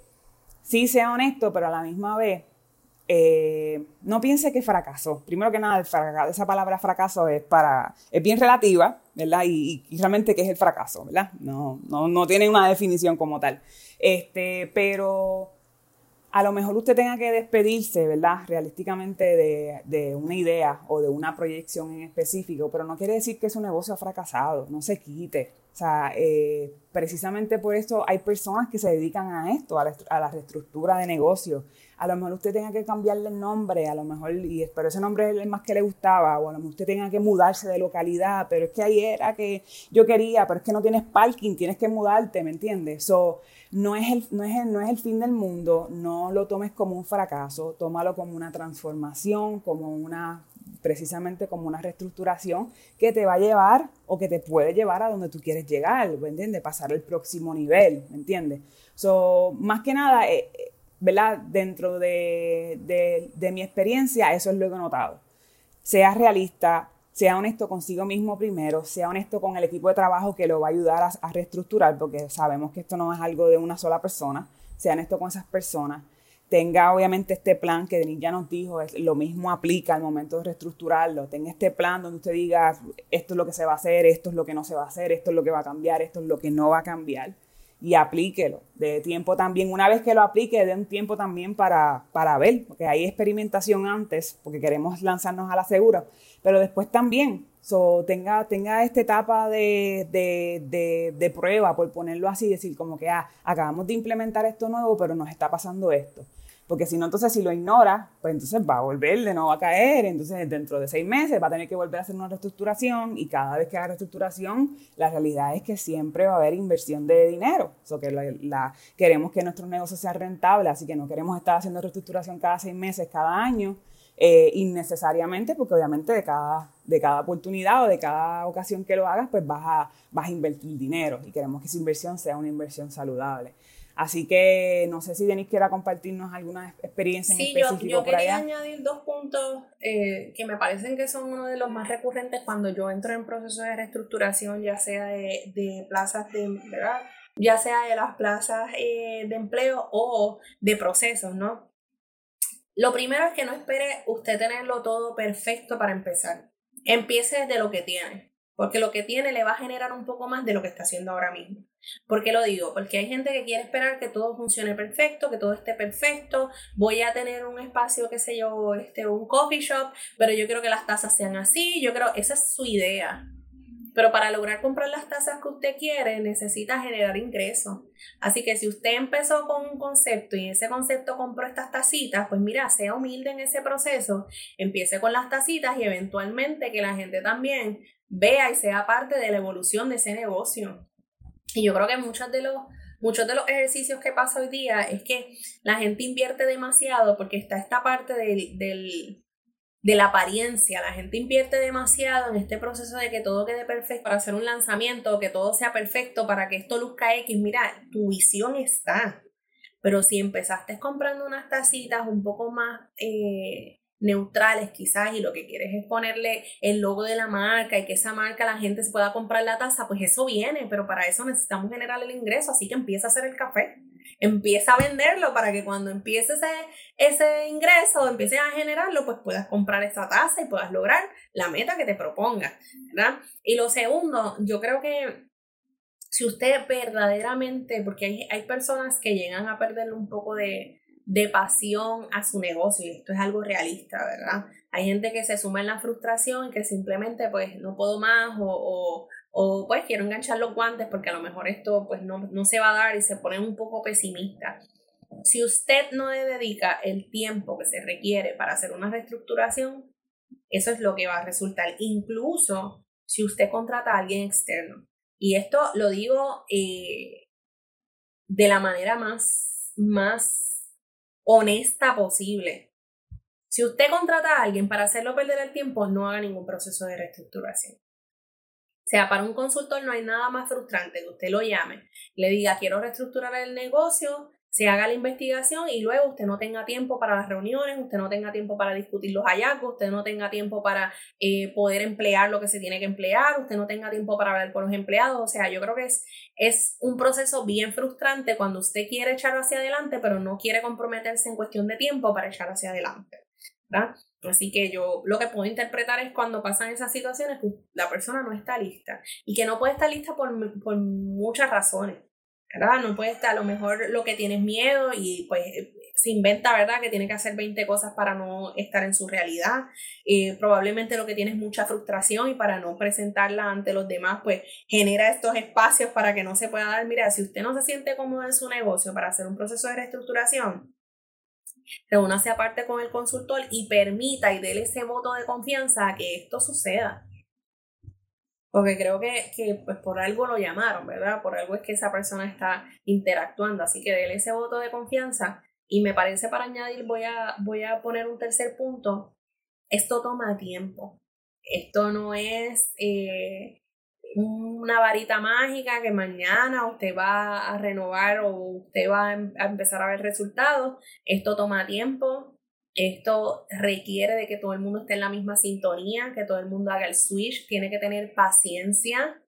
sí sea honesto, pero a la misma vez eh, no piense que fracasó. Primero que nada, esa palabra fracaso es para, es bien relativa, ¿verdad? Y, realmente qué es el fracaso, ¿verdad? No, no, no tiene una definición como tal. Este, pero a lo mejor usted tenga que despedirse, ¿verdad? Realísticamente de, de, una idea o de una proyección en específico, pero no quiere decir que su negocio ha fracasado, no se quite. O sea, eh, precisamente por eso hay personas que se dedican a esto, a la, a reestructura de negocios a lo mejor usted tenga que cambiarle el nombre, a lo mejor, y, pero ese nombre es el más que le gustaba, o a lo mejor usted tenga que mudarse de localidad, pero es que ahí era que yo quería, pero es que no tienes parking, tienes que mudarte, ¿me entiendes? So, no es, el, no, es el, no es el fin del mundo, no lo tomes como un fracaso, tómalo como una transformación, como una precisamente como una reestructuración que te va a llevar o que te puede llevar a donde tú quieres llegar, ¿me entiendes? Pasar al próximo nivel, ¿me entiendes? So, más que nada, eh, ¿verdad? Dentro de, mi experiencia, eso es lo que he notado. Sea realista, sea honesto consigo mismo primero, sea honesto con el equipo de trabajo que lo va a ayudar a, reestructurar, porque sabemos que esto no es algo de una sola persona, sea honesto con esas personas, tenga obviamente este plan que Denis ya nos dijo, es, lo mismo aplica al momento de reestructurarlo, tenga este plan donde usted diga, esto es lo que se va a hacer, esto es lo que no se va a hacer, esto es lo que va a cambiar, esto es lo que no va a cambiar y aplíquelo. De tiempo también, una vez que lo aplique, de un tiempo también para, para ver, porque hay experimentación antes, porque queremos lanzarnos a la segura, pero después también, so, tenga, tenga esta etapa de, de, de, prueba, por ponerlo así, decir como que ah, acabamos de implementar esto nuevo, pero nos está pasando esto. Porque si no, entonces si lo ignora, pues entonces va a volver, de nuevo a caer, entonces dentro de seis meses va a tener que volver a hacer una reestructuración y cada vez que haga reestructuración, la realidad es que siempre va a haber inversión de dinero. O que la, queremos que nuestro negocio sea rentable, así que no queremos estar haciendo reestructuración cada seis meses, cada año, eh, innecesariamente, porque obviamente de cada, de cada oportunidad o de cada ocasión que lo hagas, pues vas a, vas a invertir dinero y queremos que esa inversión sea una inversión saludable. Así que no sé si Denis quiera compartirnos alguna experiencia en específico yo, yo quería añadir dos puntos eh, que me parecen que son uno de los más recurrentes cuando yo entro en proceso de reestructuración, ya sea de, de plazas de, ¿verdad? Ya sea de las plazas eh, de empleo o de procesos, ¿no? Lo primero es que no espere usted tenerlo todo perfecto para empezar. Empiece desde lo que tiene, porque lo que tiene le va a generar un poco más de lo que está haciendo ahora mismo. ¿Por qué lo digo? Porque hay gente que quiere esperar que todo funcione perfecto, que todo esté perfecto. Voy a tener un espacio, qué sé yo, este, un coffee shop, pero yo quiero que las tazas sean así. Yo creo, esa es su idea. Pero para lograr comprar las tazas que usted quiere, necesita generar ingresos. Así que si usted empezó con un concepto y ese concepto compró estas tacitas, pues mira, sea humilde en ese proceso, empiece con las tacitas y eventualmente que la gente también vea y sea parte de la evolución de ese negocio. Y yo creo que muchos de los muchos de los ejercicios que pasa hoy día es que la gente invierte demasiado porque está esta parte del, del, de la apariencia. La gente invierte demasiado en este proceso de que todo quede perfecto para hacer un lanzamiento, que todo sea perfecto para que esto luzca X. Mira, tu visión está. Pero si empezaste comprando unas tacitas un poco más eh, neutrales quizás y lo que quieres es ponerle el logo de la marca y que esa marca la gente se pueda comprar la taza, pues eso viene, pero para eso necesitamos generar el ingreso, así que empieza a hacer el café, empieza a venderlo para que cuando empiece ese, ese ingreso, empiece a generarlo, pues puedas comprar esa taza y puedas lograr la meta que te propongas, ¿verdad? Y lo segundo, yo creo que si usted verdaderamente, porque hay, hay personas que llegan a perderle un poco de, de pasión a su negocio esto es algo realista, ¿verdad? Hay gente que se suma en la frustración y que simplemente pues no puedo más o, o, pues quiero enganchar los guantes porque a lo mejor esto pues no, no se va a dar y se pone un poco pesimista. Si usted no le dedica el tiempo que se requiere para hacer una reestructuración, eso es lo que va a resultar. Incluso si usted contrata a alguien externo. Y esto lo digo eh, de la manera más, más honesta posible. Si usted contrata a alguien para hacerlo perder el tiempo, no haga ningún proceso de reestructuración. O sea, para un consultor no hay nada más frustrante que usted lo llame, le diga quiero reestructurar el negocio, se haga la investigación y luego usted no tenga tiempo para las reuniones, usted no tenga tiempo para discutir los hallazgos, usted no tenga tiempo para eh, poder emplear lo que se tiene que emplear, usted no tenga tiempo para hablar con los empleados. O sea, yo creo que es, es un proceso bien frustrante cuando usted quiere echarlo hacia adelante, pero no quiere comprometerse en cuestión de tiempo para echarlo hacia adelante. ¿verdad? Así que yo lo que puedo interpretar es cuando pasan esas situaciones que la persona no está lista y que no puede estar lista por, por muchas razones. ¿Verdad? No puede estar, a lo mejor lo que tienes miedo y pues se inventa, ¿verdad? Que tiene que hacer 20 cosas para no estar en su realidad. Eh, probablemente lo que tiene es mucha frustración y para no presentarla ante los demás, pues genera estos espacios para que no se pueda dar. Mira, si usted no se siente cómodo en su negocio para hacer un proceso de reestructuración, reúnase aparte con el consultor y permita y déle ese voto de confianza a que esto suceda. Porque creo que, que, pues por algo lo llamaron, ¿verdad? Por algo es que esa persona está interactuando. Así que déle ese voto de confianza. Y me parece para añadir, voy a, voy a poner un tercer punto. Esto toma tiempo. Esto no es eh, una varita mágica que mañana usted va a renovar o usted va a em, empezar a ver resultados. Esto toma tiempo. Esto requiere de que todo el mundo esté en la misma sintonía, que todo el mundo haga el switch, tiene que tener paciencia,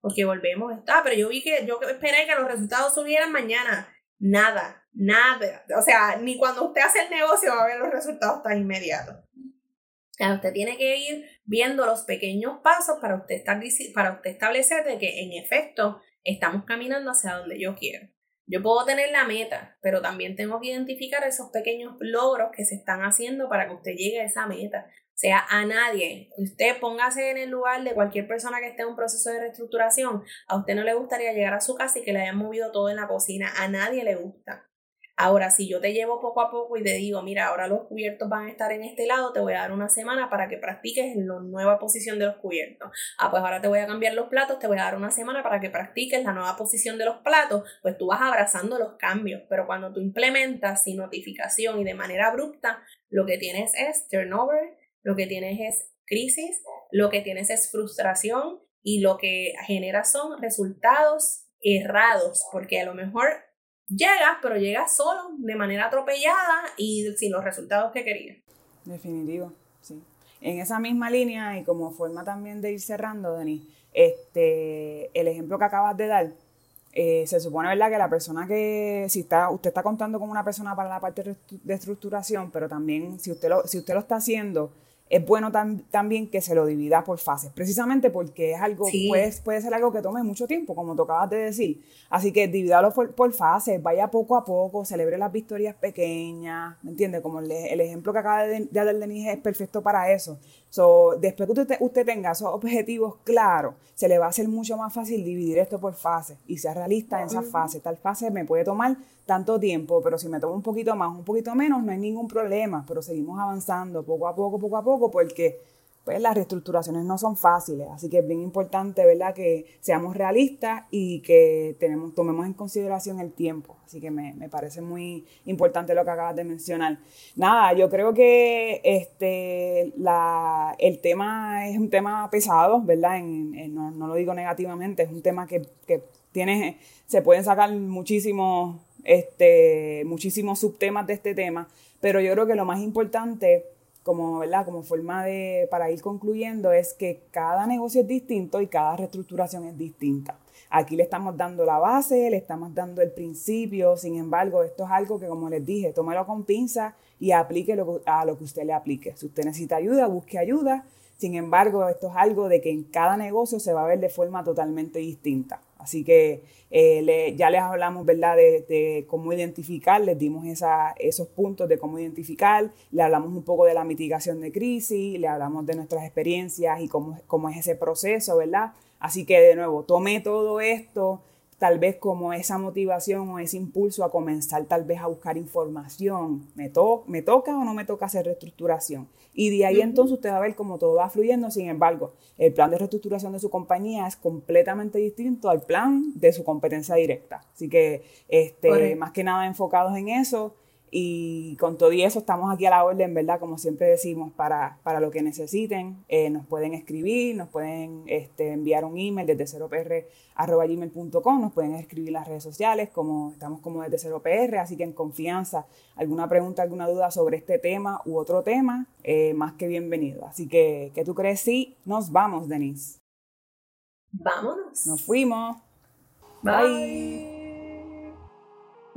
porque volvemos, ah, pero yo vi que, yo esperé que los resultados subieran mañana. Nada, nada. O sea, ni cuando usted hace el negocio va a ver los resultados tan inmediatos. usted tiene que ir viendo los pequeños pasos para usted, estar, para usted establecer que en efecto estamos caminando hacia donde yo quiero. Yo puedo tener la meta, pero también tengo que identificar esos pequeños logros que se están haciendo para que usted llegue a esa meta. O sea, a nadie, usted póngase en el lugar de cualquier persona que esté en un proceso de reestructuración, a usted no le gustaría llegar a su casa y que le hayan movido todo en la cocina, a nadie le gusta. Ahora, si yo te llevo poco a poco y te digo, mira, ahora los cubiertos van a estar en este lado, te voy a dar una semana para que practiques la nueva posición de los cubiertos. Ah, pues ahora te voy a cambiar los platos, te voy a dar una semana para que practiques la nueva posición de los platos, pues tú vas abrazando los cambios, pero cuando tú implementas sin notificación y de manera abrupta, lo que tienes es turnover, lo que tienes es crisis, lo que tienes es frustración y lo que genera son resultados errados, porque a lo mejor llegas, pero llegas solo, de manera atropellada y sin los resultados que querías. Definitivo, sí. En esa misma línea y como forma también de ir cerrando, Denis, este, el ejemplo que acabas de dar, eh, se supone, ¿verdad?, que la persona que, si está, usted está contando con una persona para la parte de estructuración, pero también si usted lo, si usted lo está haciendo es bueno también que se lo divida por fases, precisamente porque es algo, puede, puede ser algo que tome mucho tiempo, como tú acabas de decir. Así que divídalo por, fases, vaya poco a poco, celebre las victorias pequeñas, ¿me entiendes? Como el, ejemplo que acaba de, dar Denise es perfecto para eso. So, después que usted, usted tenga esos objetivos claros, se le va a hacer mucho más fácil dividir esto por fases y sea realista en esa fase. Tal fase me puede tomar tanto tiempo, pero si me tomo un poquito más, un poquito menos, no hay ningún problema, pero seguimos avanzando poco a poco, poco a poco, porque pues las reestructuraciones no son fáciles, así que es bien importante, ¿verdad?, que seamos realistas y que tenemos, tomemos en consideración el tiempo, así que me, parece muy importante lo que acabas de mencionar. Nada, yo creo que este, la, el tema es un tema pesado, ¿verdad?, no, lo digo negativamente, es un tema que, que tiene, se pueden sacar muchísimos este, muchísimos subtemas de este tema, pero yo creo que lo más importante, como, ¿verdad? como forma de, para ir concluyendo, es que cada negocio es distinto y cada reestructuración es distinta. Aquí le estamos dando la base, le estamos dando el principio, sin embargo, esto es algo que, como les dije, tómelo con pinza y aplique a lo que usted le aplique. Si usted necesita ayuda, busque ayuda. Sin embargo, esto es algo de que en cada negocio se va a ver de forma totalmente distinta. Así que eh, ya les hablamos, ¿verdad?, de, cómo identificar, les dimos esos puntos de cómo identificar, le hablamos un poco de la mitigación de crisis, le hablamos de nuestras experiencias y cómo, cómo es ese proceso, ¿verdad? Así que de nuevo, tomé todo esto tal vez como esa motivación o ese impulso a comenzar tal vez a buscar información. ¿Me, ¿Me toca o no me toca hacer reestructuración? Y de ahí entonces usted va a ver cómo todo va fluyendo. Sin embargo, el plan de reestructuración de su compañía es completamente distinto al plan de su competencia directa. Así que este, más que nada enfocados en eso y con todo y eso estamos aquí a la orden, ¿verdad? Como siempre decimos, para, para lo que necesiten. Eh, nos pueden escribir, nos pueden este, enviar un email desde 0pr.gmail.com, nos pueden escribir en las redes sociales, como estamos como desde 0pr, así que en confianza, alguna pregunta, alguna duda sobre este tema u otro tema, eh, más que bienvenido. Así que, ¿qué tú crees? Sí, nos vamos, Denise. Vámonos. Nos fuimos. Bye.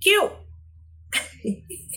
Cute.